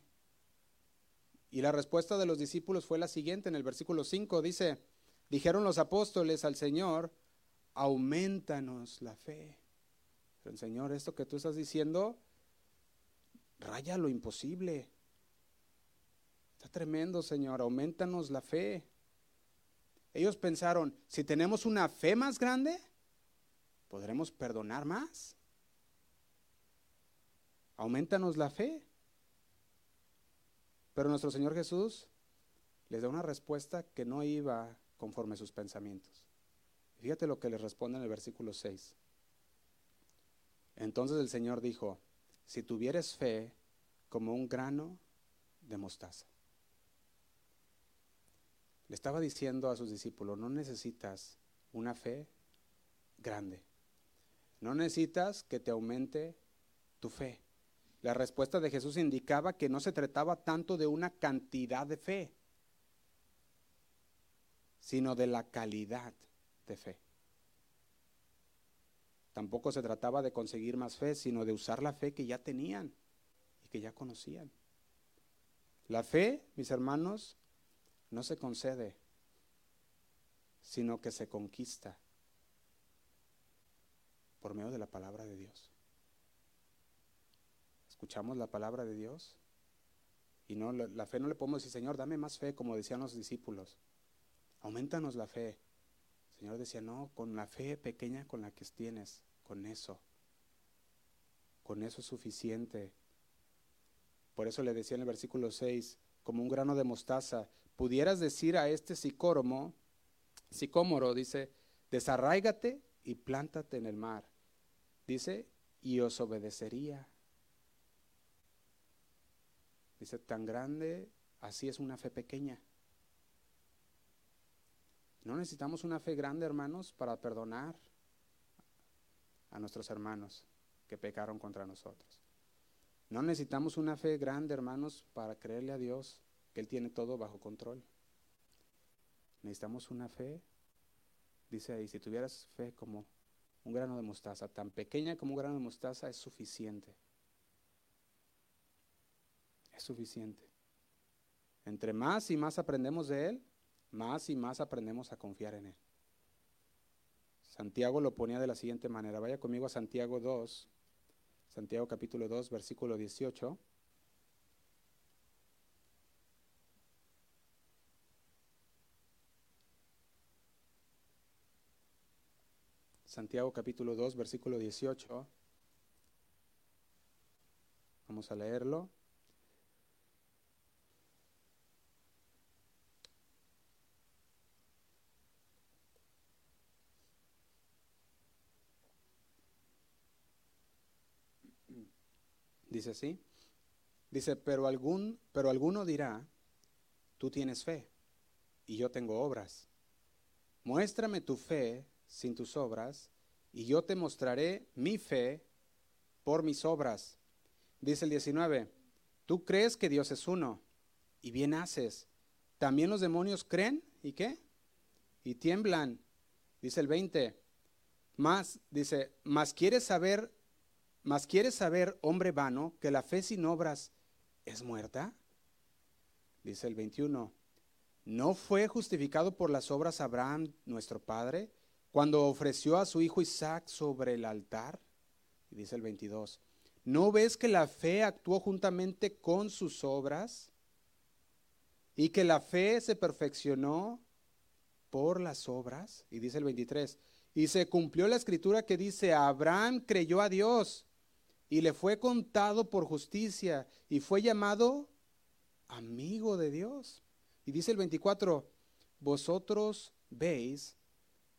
Y la respuesta de los discípulos fue la siguiente, en el versículo 5 dice, dijeron los apóstoles al Señor, aumentanos la fe. Pero Señor, esto que tú estás diciendo, raya lo imposible. Está tremendo, Señor, aumentanos la fe. Ellos pensaron, si tenemos una fe más grande, podremos perdonar más. Aumentanos la fe. Pero nuestro Señor Jesús les da una respuesta que no iba conforme a sus pensamientos. Fíjate lo que les responde en el versículo 6. Entonces el Señor dijo, si tuvieres fe como un grano de mostaza. Le estaba diciendo a sus discípulos, no necesitas una fe grande. No necesitas que te aumente tu fe. La respuesta de Jesús indicaba que no se trataba tanto de una cantidad de fe, sino de la calidad de fe. Tampoco se trataba de conseguir más fe, sino de usar la fe que ya tenían y que ya conocían. La fe, mis hermanos, no se concede, sino que se conquista por medio de la palabra de Dios. Escuchamos la palabra de Dios y no la, fe no le podemos decir, Señor, dame más fe, como decían los discípulos. Aumentanos la fe. El Señor decía, no, con la fe pequeña con la que tienes, con eso. Con eso es suficiente. Por eso le decía en el versículo 6, como un grano de mostaza, pudieras decir a este sicóromo, sicómoro, dice, desarráigate y plántate en el mar. Dice, y os obedecería. Dice, tan grande, así es una fe pequeña. No necesitamos una fe grande, hermanos, para perdonar a nuestros hermanos que pecaron contra nosotros. No necesitamos una fe grande, hermanos, para creerle a Dios que Él tiene todo bajo control. Necesitamos una fe, dice ahí, si tuvieras fe como un grano de mostaza, tan pequeña como un grano de mostaza, es suficiente. Es suficiente. Entre más y más aprendemos de Él, más y más aprendemos a confiar en Él. Santiago lo ponía de la siguiente manera. Vaya conmigo a Santiago 2, Santiago capítulo 2, versículo 18. Santiago capítulo 2, versículo 18. Vamos a leerlo. Dice así. Dice, pero algún, pero alguno dirá, tú tienes fe y yo tengo obras. Muéstrame tu fe sin tus obras y yo te mostraré mi fe por mis obras. Dice el 19, tú crees que Dios es uno y bien haces. También los demonios creen y qué? Y tiemblan. Dice el 20, más, dice, más quieres saber mas quieres saber, hombre vano, que la fe sin obras es muerta? Dice el 21. ¿No fue justificado por las obras Abraham, nuestro padre, cuando ofreció a su hijo Isaac sobre el altar? Dice el 22. ¿No ves que la fe actuó juntamente con sus obras? Y que la fe se perfeccionó por las obras. Y dice el 23. Y se cumplió la escritura que dice, Abraham creyó a Dios y le fue contado por justicia y fue llamado amigo de Dios. Y dice el 24, vosotros veis,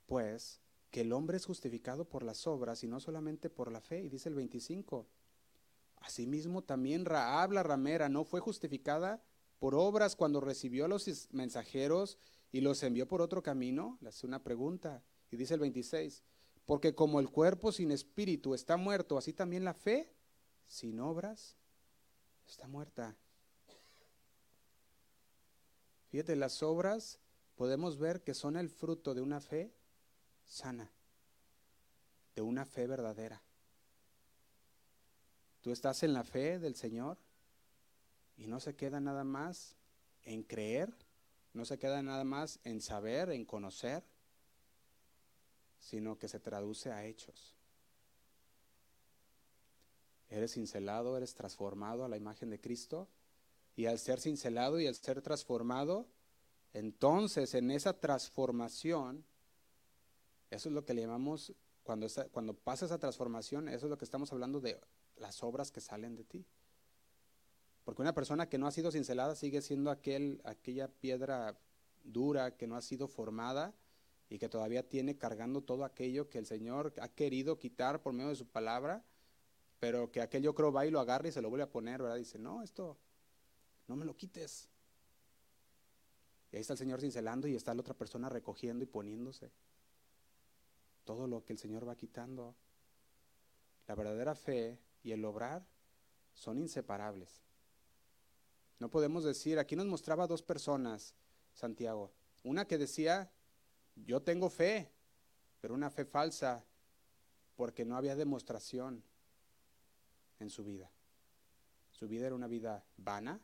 pues, que el hombre es justificado por las obras y no solamente por la fe. Y dice el 25, asimismo también Raab la ramera no fue justificada por obras cuando recibió a los mensajeros y los envió por otro camino. Le hace una pregunta. Y dice el 26, porque como el cuerpo sin espíritu está muerto, así también la fe sin obras está muerta. Fíjate, las obras podemos ver que son el fruto de una fe sana, de una fe verdadera. Tú estás en la fe del Señor y no se queda nada más en creer, no se queda nada más en saber, en conocer, sino que se traduce a hechos. Eres cincelado, eres transformado a la imagen de Cristo, y al ser cincelado y al ser transformado, entonces en esa transformación, eso es lo que le llamamos, cuando, cuando pasa esa transformación, eso es lo que estamos hablando de las obras que salen de ti. Porque una persona que no ha sido cincelada sigue siendo aquel, aquella piedra dura que no ha sido formada y que todavía tiene cargando todo aquello que el Señor ha querido quitar por medio de su palabra, pero que aquel yo creo va y lo agarra y se lo vuelve a poner, ¿verdad? Dice, no, esto no me lo quites. Y ahí está el Señor cincelando y está la otra persona recogiendo y poniéndose. Todo lo que el Señor va quitando. La verdadera fe y el obrar son inseparables. No podemos decir, aquí nos mostraba dos personas, Santiago. Una que decía, yo tengo fe, pero una fe falsa, porque no había demostración en su vida. Su vida era una vida vana,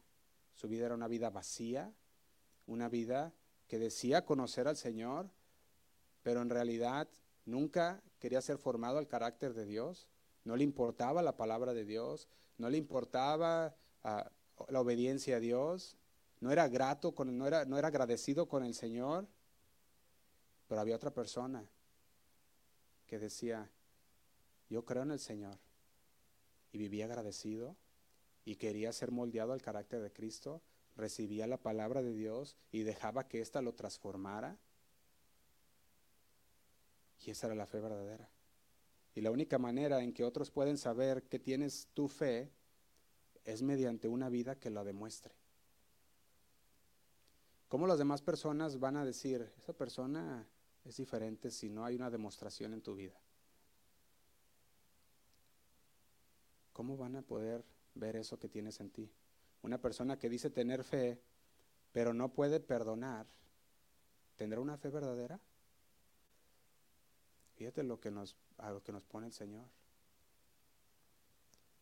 su vida era una vida vacía, una vida que decía conocer al Señor, pero en realidad nunca quería ser formado al carácter de Dios, no le importaba la palabra de Dios, no le importaba ah, la obediencia a Dios, no era grato, con, no, era, no era agradecido con el Señor, pero había otra persona que decía, yo creo en el Señor y vivía agradecido y quería ser moldeado al carácter de Cristo, recibía la palabra de Dios y dejaba que ésta lo transformara. Y esa era la fe verdadera. Y la única manera en que otros pueden saber que tienes tu fe es mediante una vida que la demuestre. ¿Cómo las demás personas van a decir, esa persona es diferente si no hay una demostración en tu vida? ¿Cómo van a poder ver eso que tienes en ti? Una persona que dice tener fe, pero no puede perdonar, ¿tendrá una fe verdadera? Fíjate lo que nos, a lo que nos pone el Señor.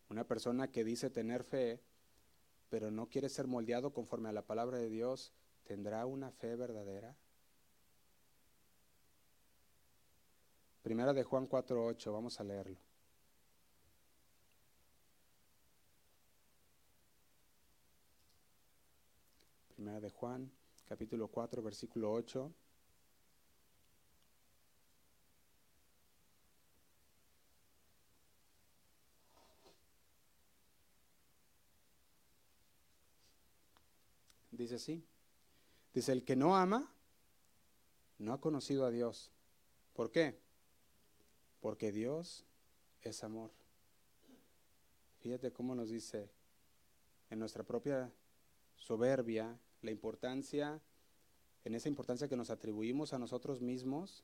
Una persona que dice tener fe, pero no quiere ser moldeado conforme a la palabra de Dios, ¿tendrá una fe verdadera? Primera de Juan 4.8, vamos a leerlo. Primera de Juan, capítulo 4, versículo 8. Dice así. Dice, el que no ama, no ha conocido a Dios. ¿Por qué? Porque Dios es amor. Fíjate cómo nos dice en nuestra propia soberbia, la importancia, en esa importancia que nos atribuimos a nosotros mismos,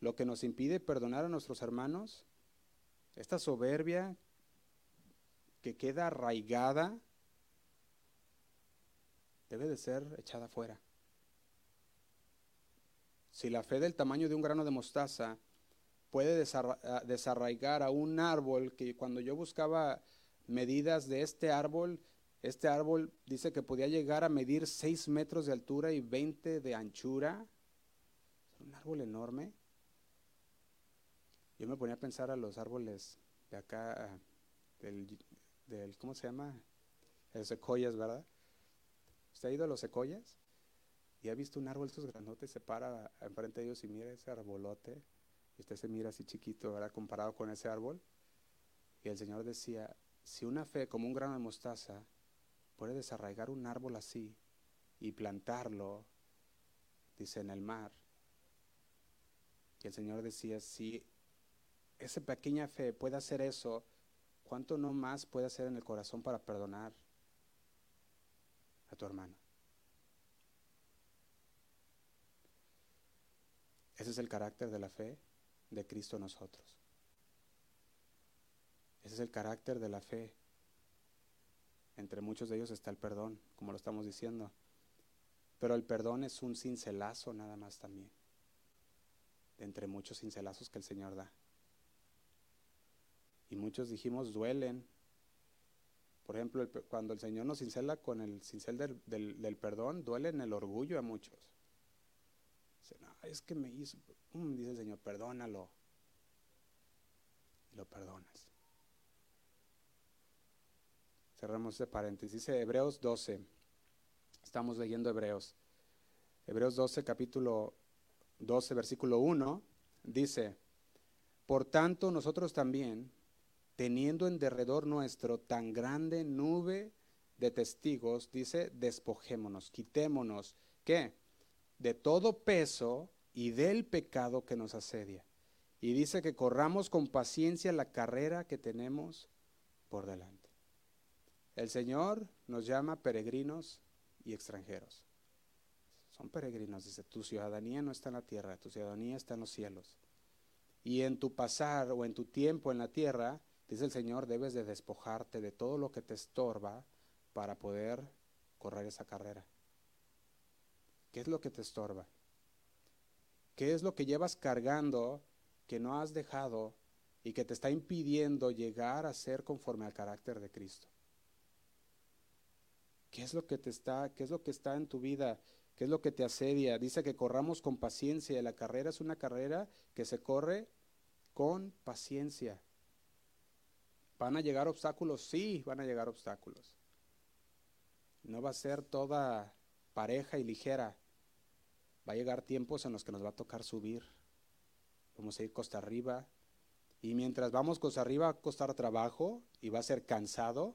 lo que nos impide perdonar a nuestros hermanos, esta soberbia que queda arraigada, debe de ser echada fuera. Si la fe del tamaño de un grano de mostaza puede desarraigar a un árbol que cuando yo buscaba medidas de este árbol, este árbol dice que podía llegar a medir 6 metros de altura y 20 de anchura. Un árbol enorme. Yo me ponía a pensar a los árboles de acá, del, ¿cómo se llama? El secoyas, ¿verdad? ¿Usted ha ido a los secoyas? Y ha visto un árbol, estos grandotes, se para enfrente de ellos y mira ese arbolote. Usted se mira así chiquito, ¿verdad? Comparado con ese árbol. Y el Señor decía, si una fe como un grano de mostaza puede desarraigar un árbol así y plantarlo, dice, en el mar. Y el Señor decía, si esa pequeña fe puede hacer eso, ¿cuánto no más puede hacer en el corazón para perdonar a tu hermano? Ese es el carácter de la fe de Cristo en nosotros. Ese es el carácter de la fe entre muchos de ellos está el perdón, como lo estamos diciendo. Pero el perdón es un cincelazo nada más también. Entre muchos cincelazos que el Señor da. Y muchos dijimos duelen. Por ejemplo, cuando el Señor nos cincela con el cincel del, perdón, duele en el orgullo a muchos. Dicen, es que me hizo, mm, dice el Señor, perdónalo. Y lo perdonas. Cerramos ese paréntesis. Dice Hebreos 12. Estamos leyendo Hebreos. Hebreos 12, capítulo 12, versículo 1. Dice, por tanto nosotros también, teniendo en derredor nuestro tan grande nube de testigos, dice, despojémonos, quitémonos, ¿qué? De todo peso y del pecado que nos asedia. Y dice que corramos con paciencia la carrera que tenemos por delante. El Señor nos llama peregrinos y extranjeros. Son peregrinos, dice, tu ciudadanía no está en la tierra, tu ciudadanía está en los cielos. Y en tu pasar o en tu tiempo en la tierra, Dice el Señor, debes de despojarte de todo lo que te estorba para poder correr esa carrera. ¿Qué es lo que te estorba? ¿Qué es lo que llevas cargando que no has dejado y que te está impidiendo llegar a ser conforme al carácter de Cristo? ¿Qué es lo que te está, qué es lo que está en tu vida? ¿Qué es lo que te asedia? Dice que corramos con paciencia. La carrera es una carrera que se corre con paciencia. ¿Van a llegar obstáculos? Sí, van a llegar obstáculos. No va a ser toda pareja y ligera. Va a llegar tiempos en los que nos va a tocar subir. Vamos a ir costa arriba. Y mientras vamos costa arriba va a costar trabajo y va a ser cansado.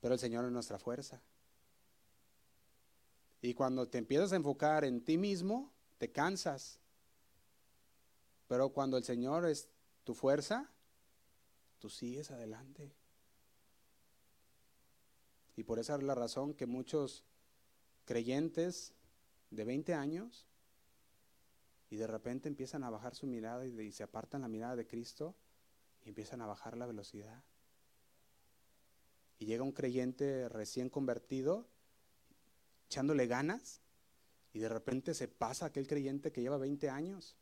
Pero el Señor es nuestra fuerza. Y cuando te empiezas a enfocar en ti mismo, te cansas. Pero cuando el Señor es tu fuerza, tú sigues adelante. Y por esa es la razón que muchos creyentes de 20 años y de repente empiezan a bajar su mirada y, se apartan la mirada de Cristo y empiezan a bajar la velocidad. Y llega un creyente recién convertido echándole ganas y de repente se pasa aquel creyente que lleva 20 años.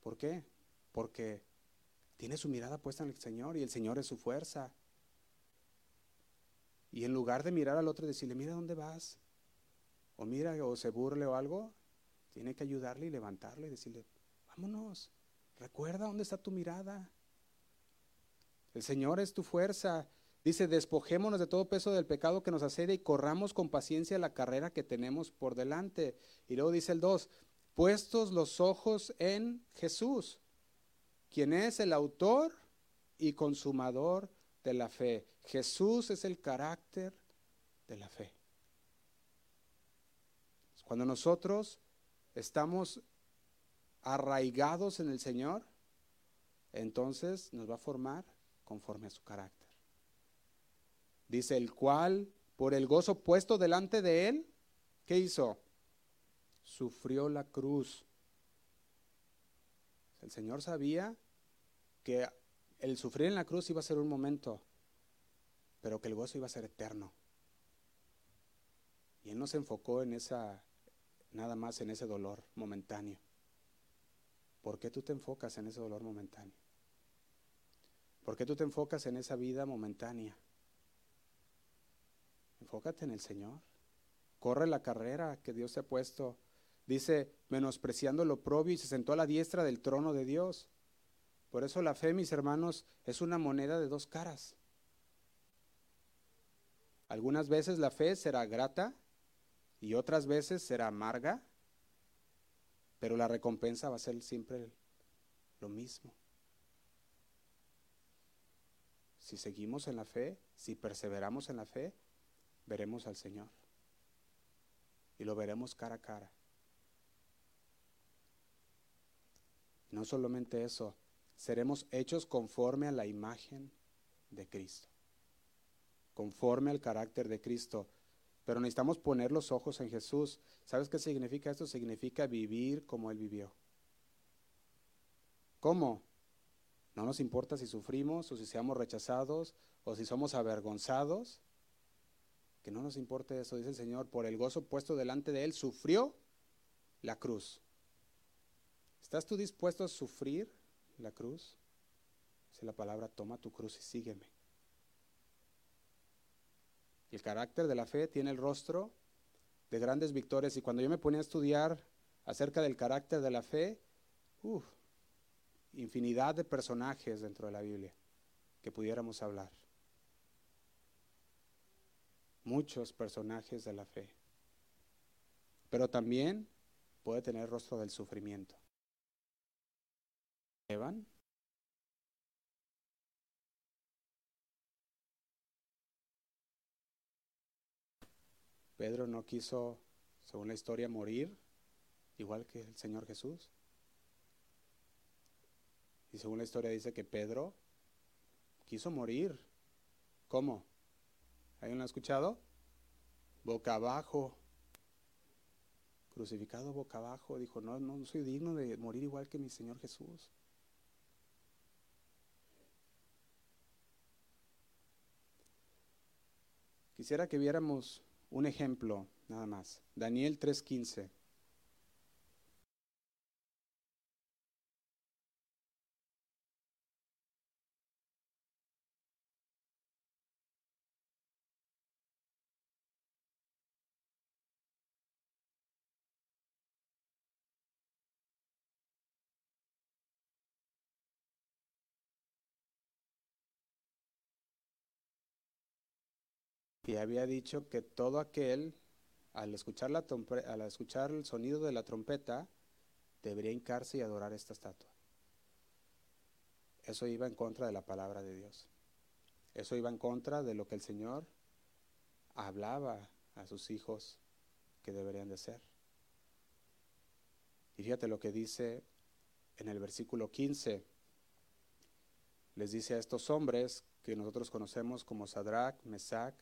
¿Por qué? Porque tiene su mirada puesta en el Señor y el Señor es su fuerza. Y en lugar de mirar al otro y decirle, mira dónde vas, o mira, o se burle o algo, tiene que ayudarle y levantarle y decirle, vámonos, recuerda dónde está tu mirada. El Señor es tu fuerza. Dice, despojémonos de todo peso del pecado que nos asedia y corramos con paciencia la carrera que tenemos por delante. Y luego dice el 2, puestos los ojos en Jesús quien es el autor y consumador de la fe. Jesús es el carácter de la fe. Cuando nosotros estamos arraigados en el Señor, entonces nos va a formar conforme a su carácter. Dice el cual, por el gozo puesto delante de él, ¿qué hizo? Sufrió la cruz el Señor sabía que el sufrir en la cruz iba a ser un momento, pero que el gozo iba a ser eterno. Y Él no se enfocó en esa, nada más en ese dolor momentáneo. ¿Por qué tú te enfocas en ese dolor momentáneo? ¿Por qué tú te enfocas en esa vida momentánea? Enfócate en el Señor. Corre la carrera que Dios te ha puesto Dice, menospreciando lo propio y se sentó a la diestra del trono de Dios. Por eso la fe, mis hermanos, es una moneda de dos caras. Algunas veces la fe será grata y otras veces será amarga, pero la recompensa va a ser siempre lo mismo. Si seguimos en la fe, si perseveramos en la fe, veremos al Señor. Y lo veremos cara a cara. No solamente eso, seremos hechos conforme a la imagen de Cristo, conforme al carácter de Cristo. Pero necesitamos poner los ojos en Jesús. ¿Sabes qué significa esto? Significa vivir como Él vivió. ¿Cómo? No nos importa si sufrimos o si seamos rechazados o si somos avergonzados. Que no nos importe eso, dice el Señor, por el gozo puesto delante de Él, sufrió la cruz. ¿Estás tú dispuesto a sufrir la cruz? Dice la palabra, toma tu cruz y sígueme. El carácter de la fe tiene el rostro de grandes victorias. Y cuando yo me ponía a estudiar acerca del carácter de la fe, uff, infinidad de personajes dentro de la Biblia que pudiéramos hablar. Muchos personajes de la fe. Pero también puede tener el rostro del sufrimiento. Pedro no quiso, según la historia, morir, igual que el Señor Jesús. Y según la historia dice que Pedro quiso morir. ¿Cómo? ¿Alguien lo ha escuchado? Boca abajo. Crucificado boca abajo. Dijo, no, no soy digno de morir igual que mi Señor Jesús. Quisiera que viéramos un ejemplo, nada más. Daniel 3:15. Y había dicho que todo aquel, al escuchar, la al escuchar el sonido de la trompeta, debería hincarse y adorar esta estatua. Eso iba en contra de la palabra de Dios. Eso iba en contra de lo que el Señor hablaba a sus hijos que deberían de ser. Y fíjate lo que dice en el versículo 15. Les dice a estos hombres que nosotros conocemos como Sadrach, Mesach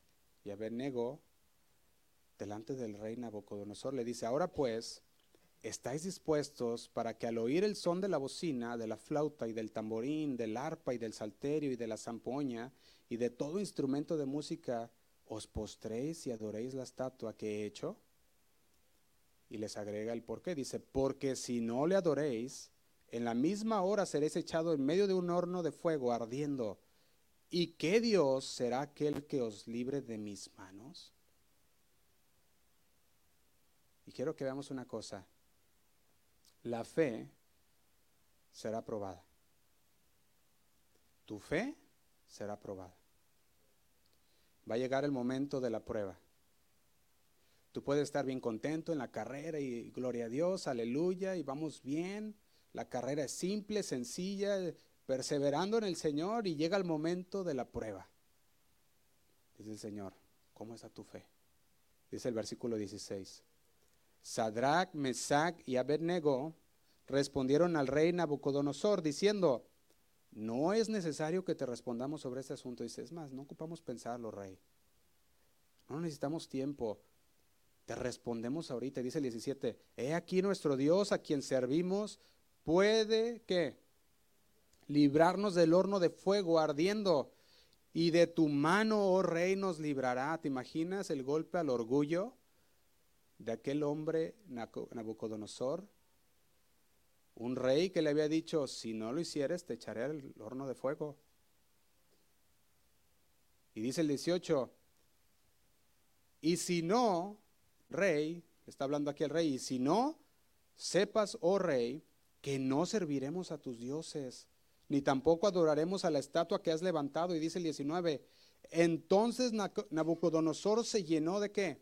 y Abednego delante del rey Nabucodonosor. Le dice, ahora pues, ¿estáis dispuestos para que al oír el son de la bocina, de la flauta y del tamborín, del arpa y del salterio y de la zampoña y de todo instrumento de música, os postréis y adoréis la estatua que he hecho? Y les agrega el por qué. Dice, porque si no le adoréis, en la misma hora seréis echado en medio de un horno de fuego ardiendo ¿Y qué Dios será aquel que os libre de mis manos? Y quiero que veamos una cosa. La fe será probada. Tu fe será probada. Va a llegar el momento de la prueba. Tú puedes estar bien contento en la carrera y gloria a Dios, aleluya, y vamos bien. La carrera es simple, sencilla, perseverando en el Señor y llega el momento de la prueba. Dice el Señor, ¿cómo está tu fe? Dice el versículo 16. Sadrach, Mesach y Abednego respondieron al rey Nabucodonosor diciendo, no es necesario que te respondamos sobre este asunto. Dice, es más, no ocupamos pensarlo, rey. No necesitamos tiempo. Te respondemos ahorita. Dice el 17, he aquí nuestro Dios a quien servimos puede que librarnos del horno de fuego ardiendo. Y de tu mano, oh rey, nos librará. ¿Te imaginas el golpe al orgullo de aquel hombre Nabucodonosor? Un rey que le había dicho, si no lo hicieres, te echaré al horno de fuego. Y dice el 18, y si no, rey, está hablando aquí el rey, y si no, sepas, oh rey, que no serviremos a tus dioses ni tampoco adoraremos a la estatua que has levantado. Y dice el 19, entonces Nabucodonosor se llenó de qué?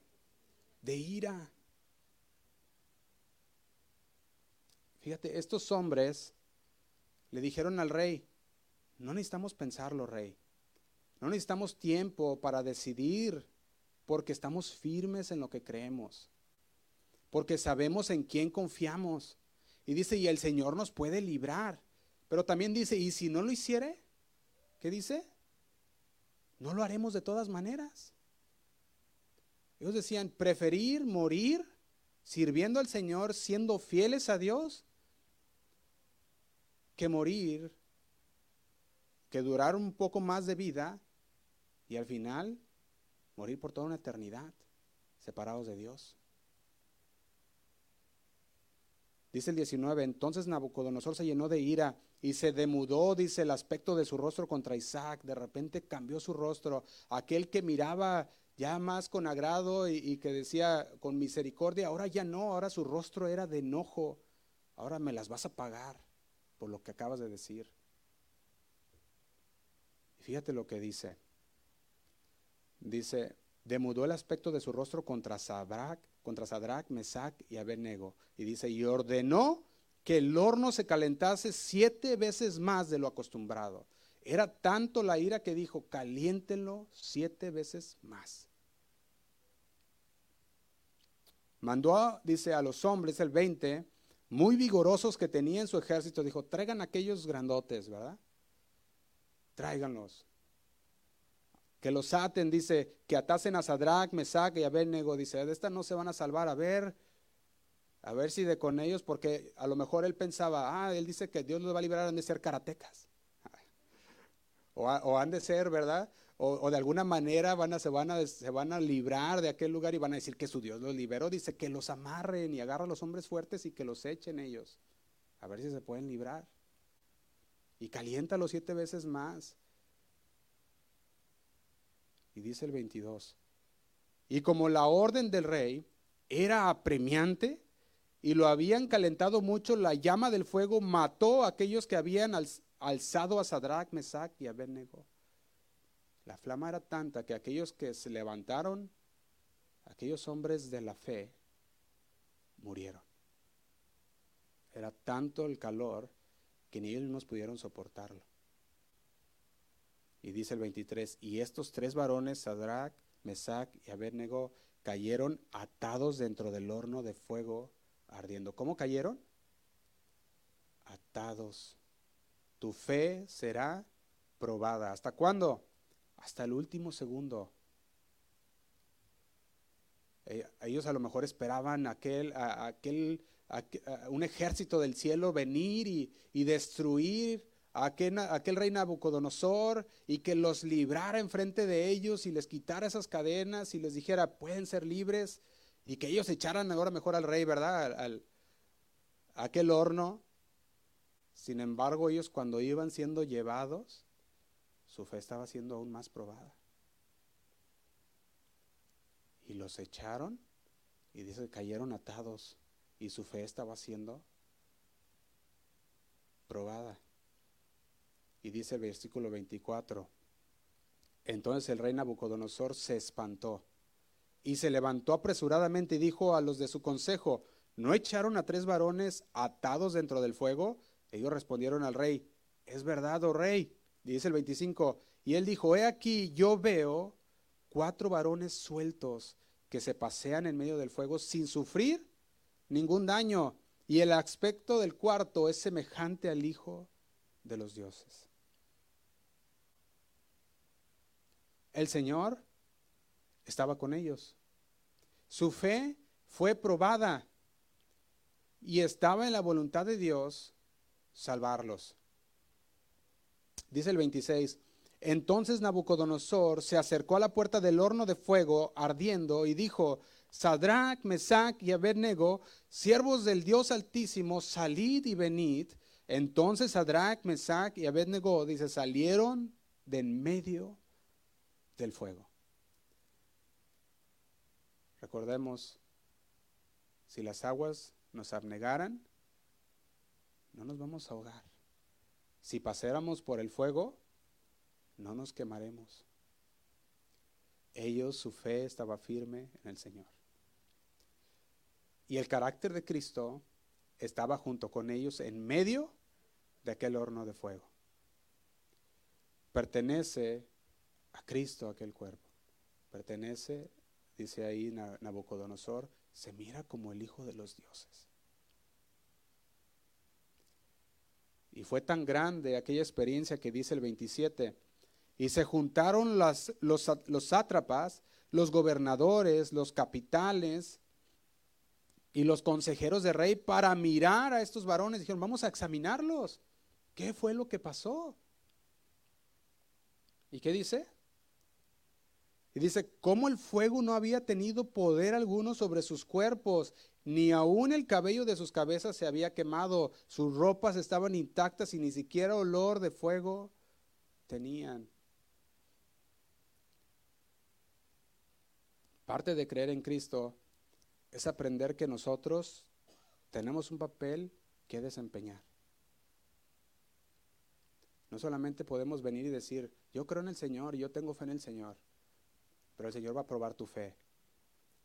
De ira. Fíjate, estos hombres le dijeron al rey, no necesitamos pensarlo, rey. No necesitamos tiempo para decidir porque estamos firmes en lo que creemos. Porque sabemos en quién confiamos. Y dice, y el Señor nos puede librar. Pero también dice, ¿y si no lo hiciere? ¿Qué dice? No lo haremos de todas maneras. Ellos decían, preferir morir sirviendo al Señor, siendo fieles a Dios, que morir, que durar un poco más de vida y al final morir por toda una eternidad separados de Dios. Dice el 19, entonces Nabucodonosor se llenó de ira y se demudó, dice el aspecto de su rostro contra Isaac. De repente cambió su rostro. Aquel que miraba ya más con agrado y, que decía con misericordia, ahora ya no, ahora su rostro era de enojo. Ahora me las vas a pagar por lo que acabas de decir. Fíjate lo que dice. Dice, demudó el aspecto de su rostro contra Sadrach, contra Sadrach, Mesach y Abednego. Y dice, y ordenó que el horno se calentase siete veces más de lo acostumbrado. Era tanto la ira que dijo, caliéntenlo siete veces más. Mandó, dice, a los hombres, el 20, muy vigorosos que tenía en su ejército, dijo, traigan aquellos grandotes, ¿verdad? Tráiganlos. Que los aten, dice, que atasen a Sadrach, Mesach y Abednego, dice, de esta no se van a salvar, a ver, a ver si de con ellos, porque a lo mejor él pensaba, ah, él dice que Dios los va a liberar, han de ser karatecas. O, han de ser, ¿verdad? o, de alguna manera van a, se, van a, se van a librar de aquel lugar y van a decir que su Dios los liberó. Dice que los amarren y agarra a los hombres fuertes y que los echen ellos. A ver si se pueden librar. Y caliéntalo siete veces más. Y dice el 22. Y como la orden del rey era apremiante y lo habían calentado mucho, la llama del fuego mató a aquellos que habían alzado a Sadrach, Mesach y Abednego. La flama era tanta que aquellos que se levantaron, aquellos hombres de la fe, murieron. Era tanto el calor que ni ellos pudieron soportarlo. Y dice el 23, y estos tres varones, Sadrach, Mesach y Abednego, cayeron atados dentro del horno de fuego ardiendo. ¿Cómo cayeron? Atados. Tu fe será probada. ¿Hasta cuándo? hasta el último segundo. Eh, ellos a lo mejor esperaban aquel, aquel, un ejército del cielo venir y, destruir a aquel, aquel, rey Nabucodonosor y que los librara enfrente de ellos y les quitara esas cadenas y les dijera, pueden ser libres y que ellos echaran ahora mejor al rey, ¿verdad? Al, aquel horno. Sin embargo, ellos cuando iban siendo llevados, su fe estaba siendo aún más probada. Y los echaron y dice que cayeron atados y su fe estaba siendo probada. Y dice el versículo 24, entonces el rey Nabucodonosor se espantó y se levantó apresuradamente y dijo a los de su consejo, ¿no echaron a tres varones atados dentro del fuego? Ellos respondieron al rey, es verdad, oh rey dice el 25, y él dijo, he aquí, yo veo cuatro varones sueltos que se pasean en medio del fuego sin sufrir ningún daño, y el aspecto del cuarto es semejante al Hijo de los dioses. El Señor estaba con ellos. Su fe fue probada y estaba en la voluntad de Dios salvarlos. Dice el 26, entonces Nabucodonosor se acercó a la puerta del horno de fuego ardiendo y dijo, Sadrach, Mesach y Abednego, siervos del Dios Altísimo, salid y venid. Entonces Sadrach, Mesach y Abednego, dice, salieron de en medio del fuego. Recordemos, si las aguas nos abnegaran, no nos vamos a ahogar. Si pasáramos por el fuego, no nos quemaremos. Ellos, su fe estaba firme en el Señor. Y el carácter de Cristo estaba junto con ellos en medio de aquel horno de fuego. Pertenece a Cristo aquel cuerpo. Pertenece, dice ahí Nabucodonosor, se mira como el Hijo de los dioses. Y fue tan grande aquella experiencia que dice el 27. Y se juntaron las, los, los sátrapas, los gobernadores, los capitales y los consejeros de rey para mirar a estos varones. Dijeron, vamos a examinarlos. ¿Qué fue lo que pasó? ¿Y qué dice? Y dice, ¿cómo el fuego no había tenido poder alguno sobre sus cuerpos ni aún el cabello de sus cabezas se había quemado, sus ropas estaban intactas y ni siquiera olor de fuego tenían. Parte de creer en Cristo es aprender que nosotros tenemos un papel que desempeñar. No solamente podemos venir y decir, yo creo en el Señor, yo tengo fe en el Señor, pero el Señor va a probar tu fe.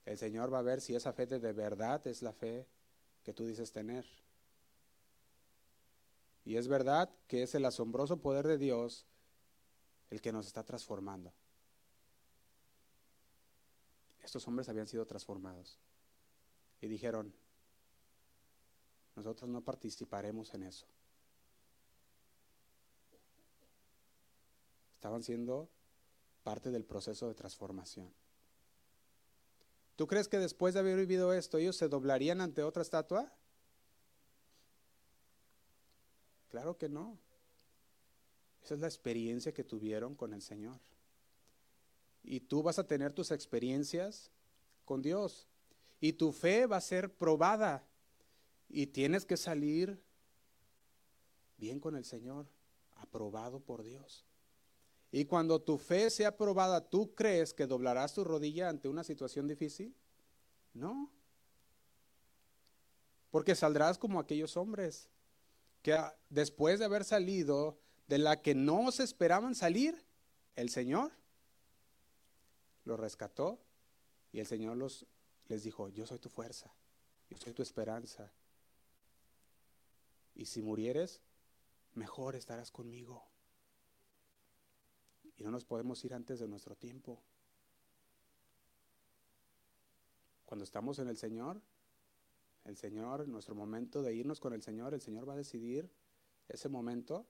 El Señor va a ver si esa fe de verdad es la fe que tú dices tener. Y es verdad que es el asombroso poder de Dios el que nos está transformando. Estos hombres habían sido transformados y dijeron, nosotros no participaremos en eso. Estaban siendo parte del proceso de transformación. ¿Tú crees que después de haber vivido esto ellos se doblarían ante otra estatua? Claro que no. Esa es la experiencia que tuvieron con el Señor. y tú vas a tener tus experiencias con Dios. Y tu fe va a ser probada. Y tienes que salir bien con el Señor, aprobado por Dios. Y cuando tu fe sea probada, ¿tú crees que doblarás tu rodilla ante una situación difícil? No. Porque saldrás como aquellos hombres que después de haber salido de la que no se esperaban salir, el Señor los rescató y el Señor los, les dijo, yo soy tu fuerza, yo soy tu esperanza. Y si murieres, mejor estarás conmigo. Y no nos podemos ir antes de nuestro tiempo. Cuando estamos en el Señor, el Señor, nuestro momento de irnos con el Señor, el Señor va a decidir ese momento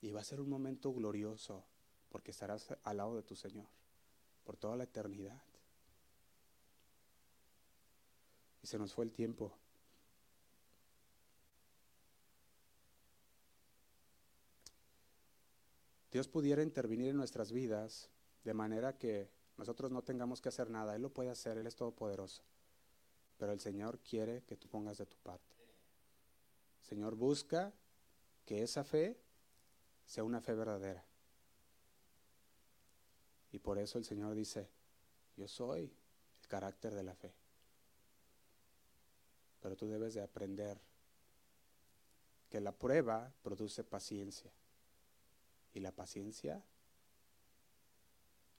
y va a ser un momento glorioso porque estarás al lado de tu Señor por toda la eternidad. Y se nos fue el tiempo. Dios pudiera intervenir en nuestras vidas de manera que nosotros no tengamos que hacer nada. Él lo puede hacer, Él es todopoderoso. Pero el Señor quiere que tú pongas de tu parte. Señor busca que esa fe sea una fe verdadera. Y por eso el Señor dice, yo soy el carácter de la fe. Pero tú debes de aprender que la prueba produce paciencia. Y la paciencia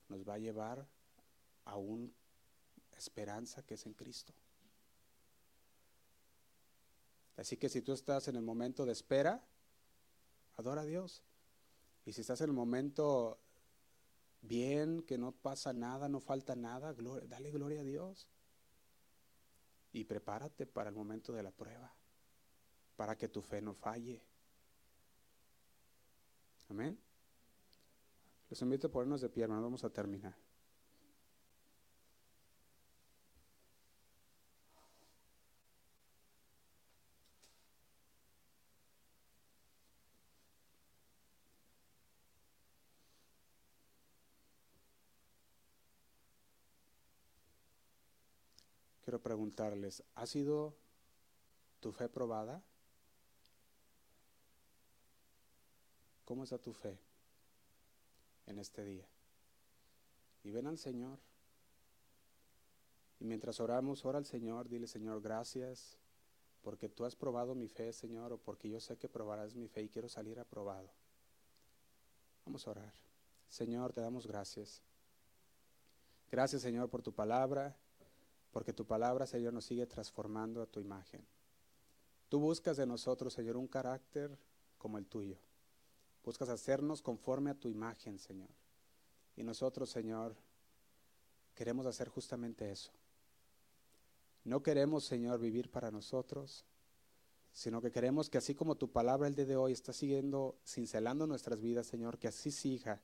nos va a llevar a una esperanza que es en Cristo. Así que si tú estás en el momento de espera, adora a Dios. Y si estás en el momento bien, que no pasa nada, no falta nada, dale gloria a Dios. Y prepárate para el momento de la prueba, para que tu fe no falle. Amén. Los invito a ponernos de pie, vamos a terminar. quiero preguntarles, ¿ha sido tu fe probada? ¿Cómo está tu fe en este día? Y ven al Señor. Y mientras oramos, ora al Señor, dile, Señor, gracias porque tú has probado mi fe, Señor, o porque yo sé que probarás mi fe y quiero salir aprobado. Vamos a orar. Señor, te damos gracias. Gracias, Señor, por tu palabra porque tu palabra, Señor, nos sigue transformando a tu imagen. Tú buscas de nosotros, Señor, un carácter como el tuyo. Buscas hacernos conforme a tu imagen, Señor. Y nosotros, Señor, queremos hacer justamente eso. No queremos, Señor, vivir para nosotros, sino que queremos que así como tu palabra el día de hoy está siguiendo, cincelando nuestras vidas, Señor, que así siga.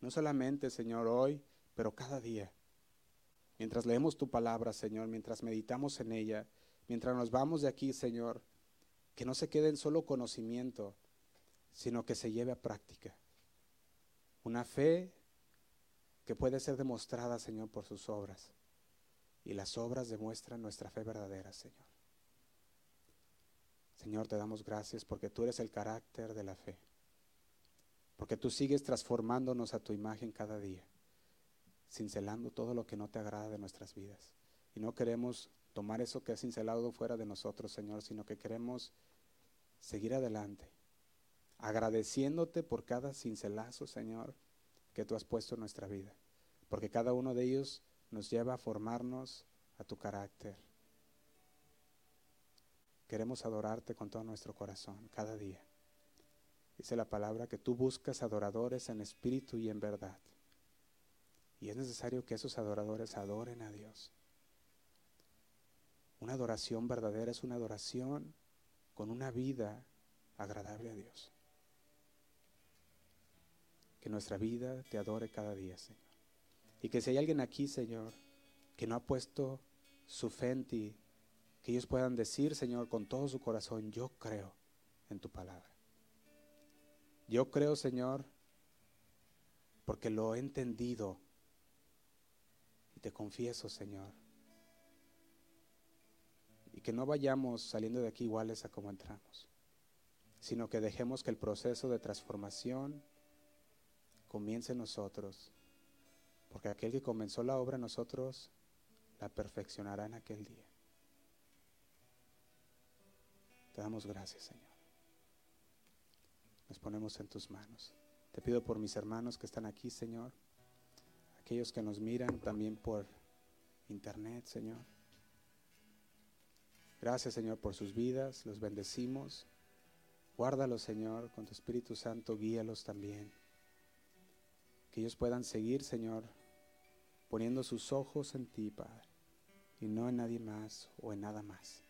No solamente, Señor, hoy, pero cada día mientras leemos tu palabra, Señor, mientras meditamos en ella, mientras nos vamos de aquí, Señor, que no se quede en solo conocimiento, sino que se lleve a práctica. Una fe que puede ser demostrada, Señor, por sus obras. Y las obras demuestran nuestra fe verdadera, Señor. Señor, te damos gracias porque tú eres el carácter de la fe. Porque tú sigues transformándonos a tu imagen cada día cincelando todo lo que no te agrada de nuestras vidas. Y no queremos tomar eso que has cincelado fuera de nosotros, Señor, sino que queremos seguir adelante, agradeciéndote por cada cincelazo, Señor, que tú has puesto en nuestra vida, porque cada uno de ellos nos lleva a formarnos a tu carácter. Queremos adorarte con todo nuestro corazón cada día. Dice la palabra que tú buscas adoradores en espíritu y en verdad. Y es necesario que esos adoradores adoren a Dios. Una adoración verdadera es una adoración con una vida agradable a Dios. Que nuestra vida te adore cada día, Señor. Y que si hay alguien aquí, Señor, que no ha puesto su fe en ti, que ellos puedan decir, Señor, con todo su corazón, yo creo en tu palabra. Yo creo, Señor, porque lo he entendido. Y te confieso, Señor, y que no vayamos saliendo de aquí iguales a como entramos, sino que dejemos que el proceso de transformación comience en nosotros, porque aquel que comenzó la obra en nosotros la perfeccionará en aquel día. Te damos gracias, Señor. Nos ponemos en tus manos. Te pido por mis hermanos que están aquí, Señor. Aquellos que nos miran también por internet, Señor. Gracias, Señor, por sus vidas. Los bendecimos. Guárdalos, Señor, con tu Espíritu Santo. Guíalos también. Que ellos puedan seguir, Señor, poniendo sus ojos en ti, Padre, y no en nadie más o en nada más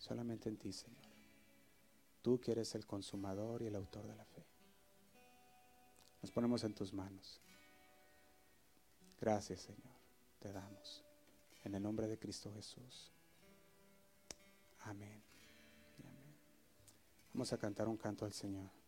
solamente en ti, Señor. Tú que eres el consumador y el autor de la fe. Nos ponemos en tus manos. Gracias, Señor. Te damos. En el nombre de Cristo Jesús. Amén. Amén. Vamos a cantar un canto al Señor.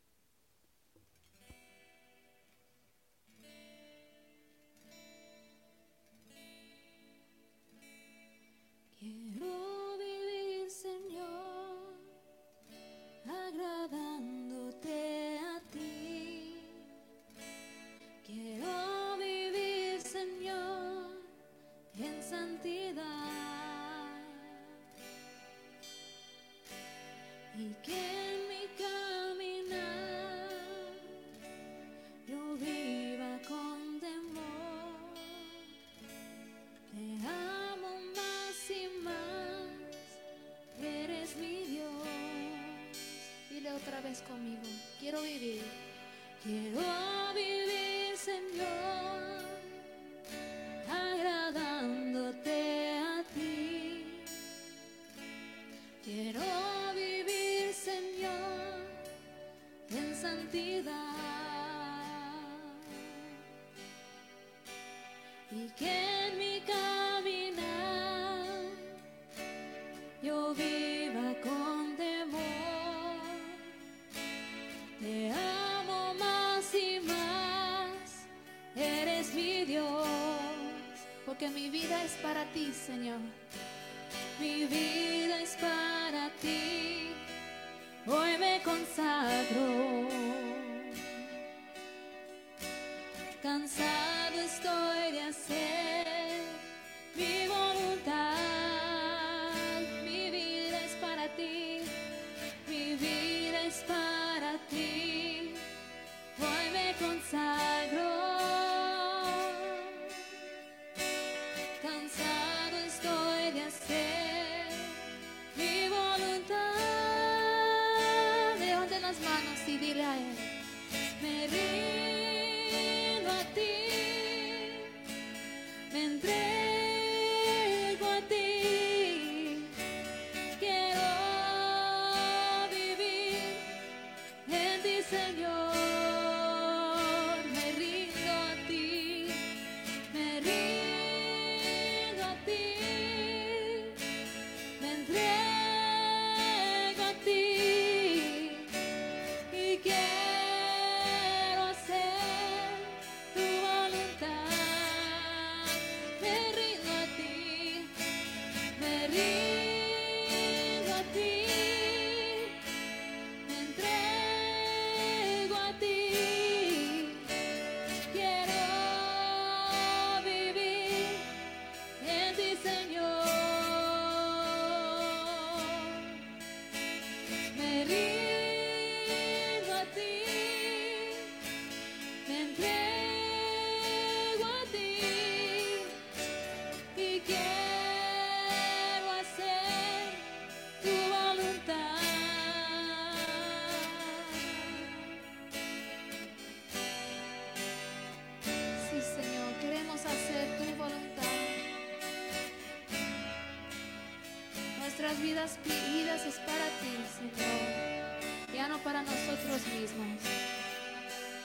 Vidas es para ti, Señor, ya no para nosotros mismos.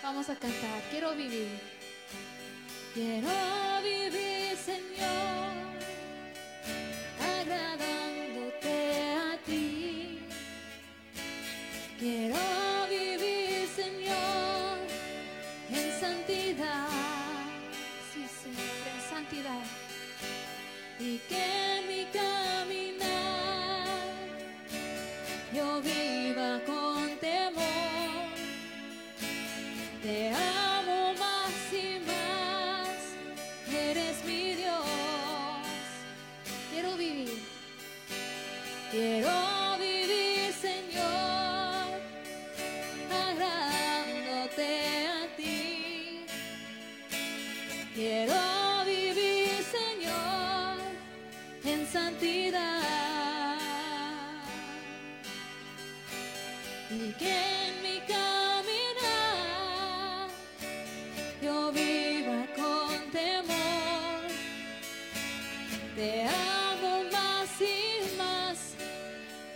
Vamos a cantar, quiero vivir. Quiero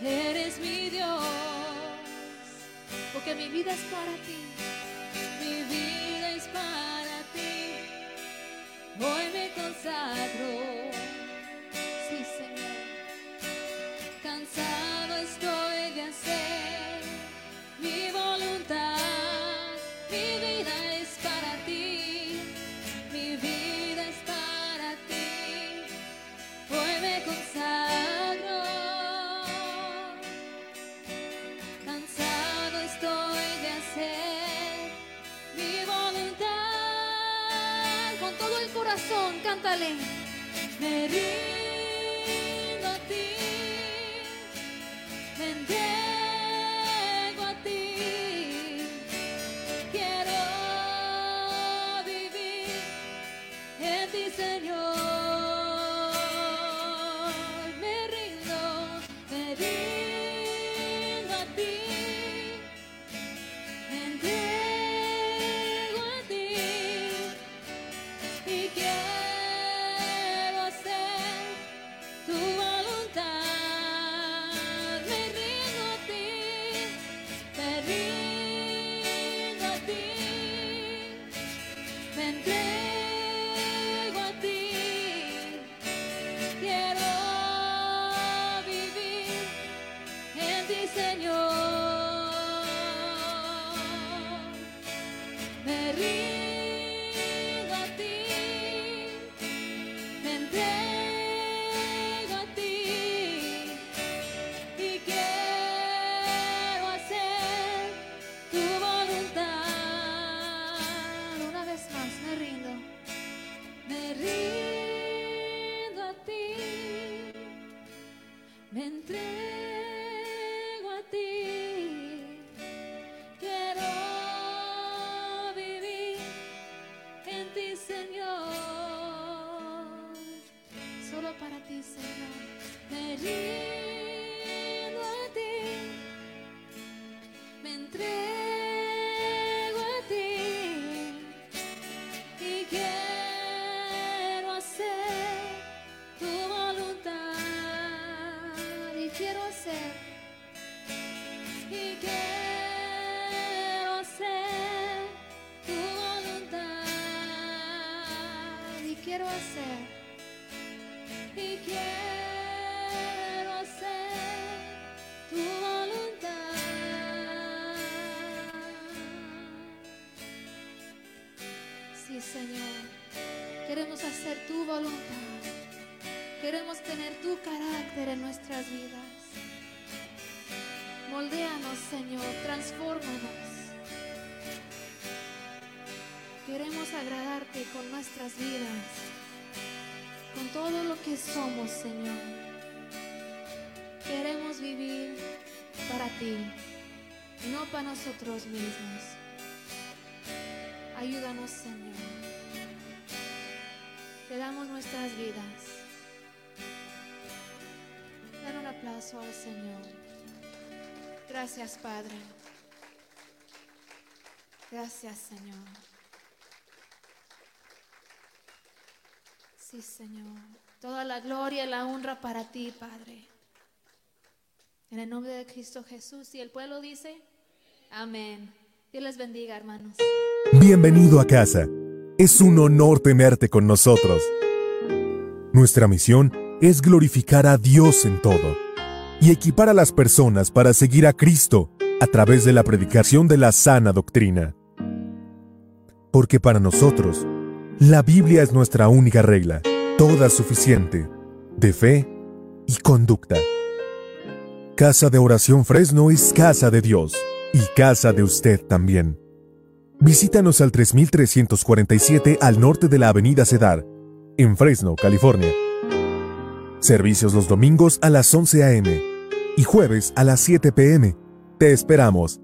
eres mi Dios. Porque mi vida es para ti, mi vida es para ti. Hoy me consagro, corazón, cántale. Y quiero hacer tu voluntad. Sí Señor. Queremos hacer tu voluntad. Queremos tener tu carácter en nuestras vidas. Moldéanos, Señor, transfórmanos. Queremos agradarte con nuestras vidas, todo lo que somos, Señor. Queremos vivir para ti, no para nosotros mismos. Ayúdanos, Señor. Te damos nuestras vidas. Dan un aplauso al Señor. Gracias, Padre. Gracias, Señor. Sí, Señor. Toda la gloria y la honra para ti, Padre. En el nombre de Cristo Jesús. Y el pueblo dice, amén. Dios les bendiga, hermanos. Bienvenido a casa. Es un honor tenerte con nosotros. Nuestra misión es glorificar a Dios en todo y equipar a las personas para seguir a Cristo a través de la predicación de la sana doctrina. Porque para nosotros, La Biblia es nuestra única regla, toda suficiente, de fe y conducta. Casa de Oración Fresno es casa de Dios y casa de usted también. Visítanos al 3347 al norte de la Avenida Cedar, en Fresno, California. Servicios los domingos a las 11 a.m. y jueves a las 7 p.m. Te esperamos.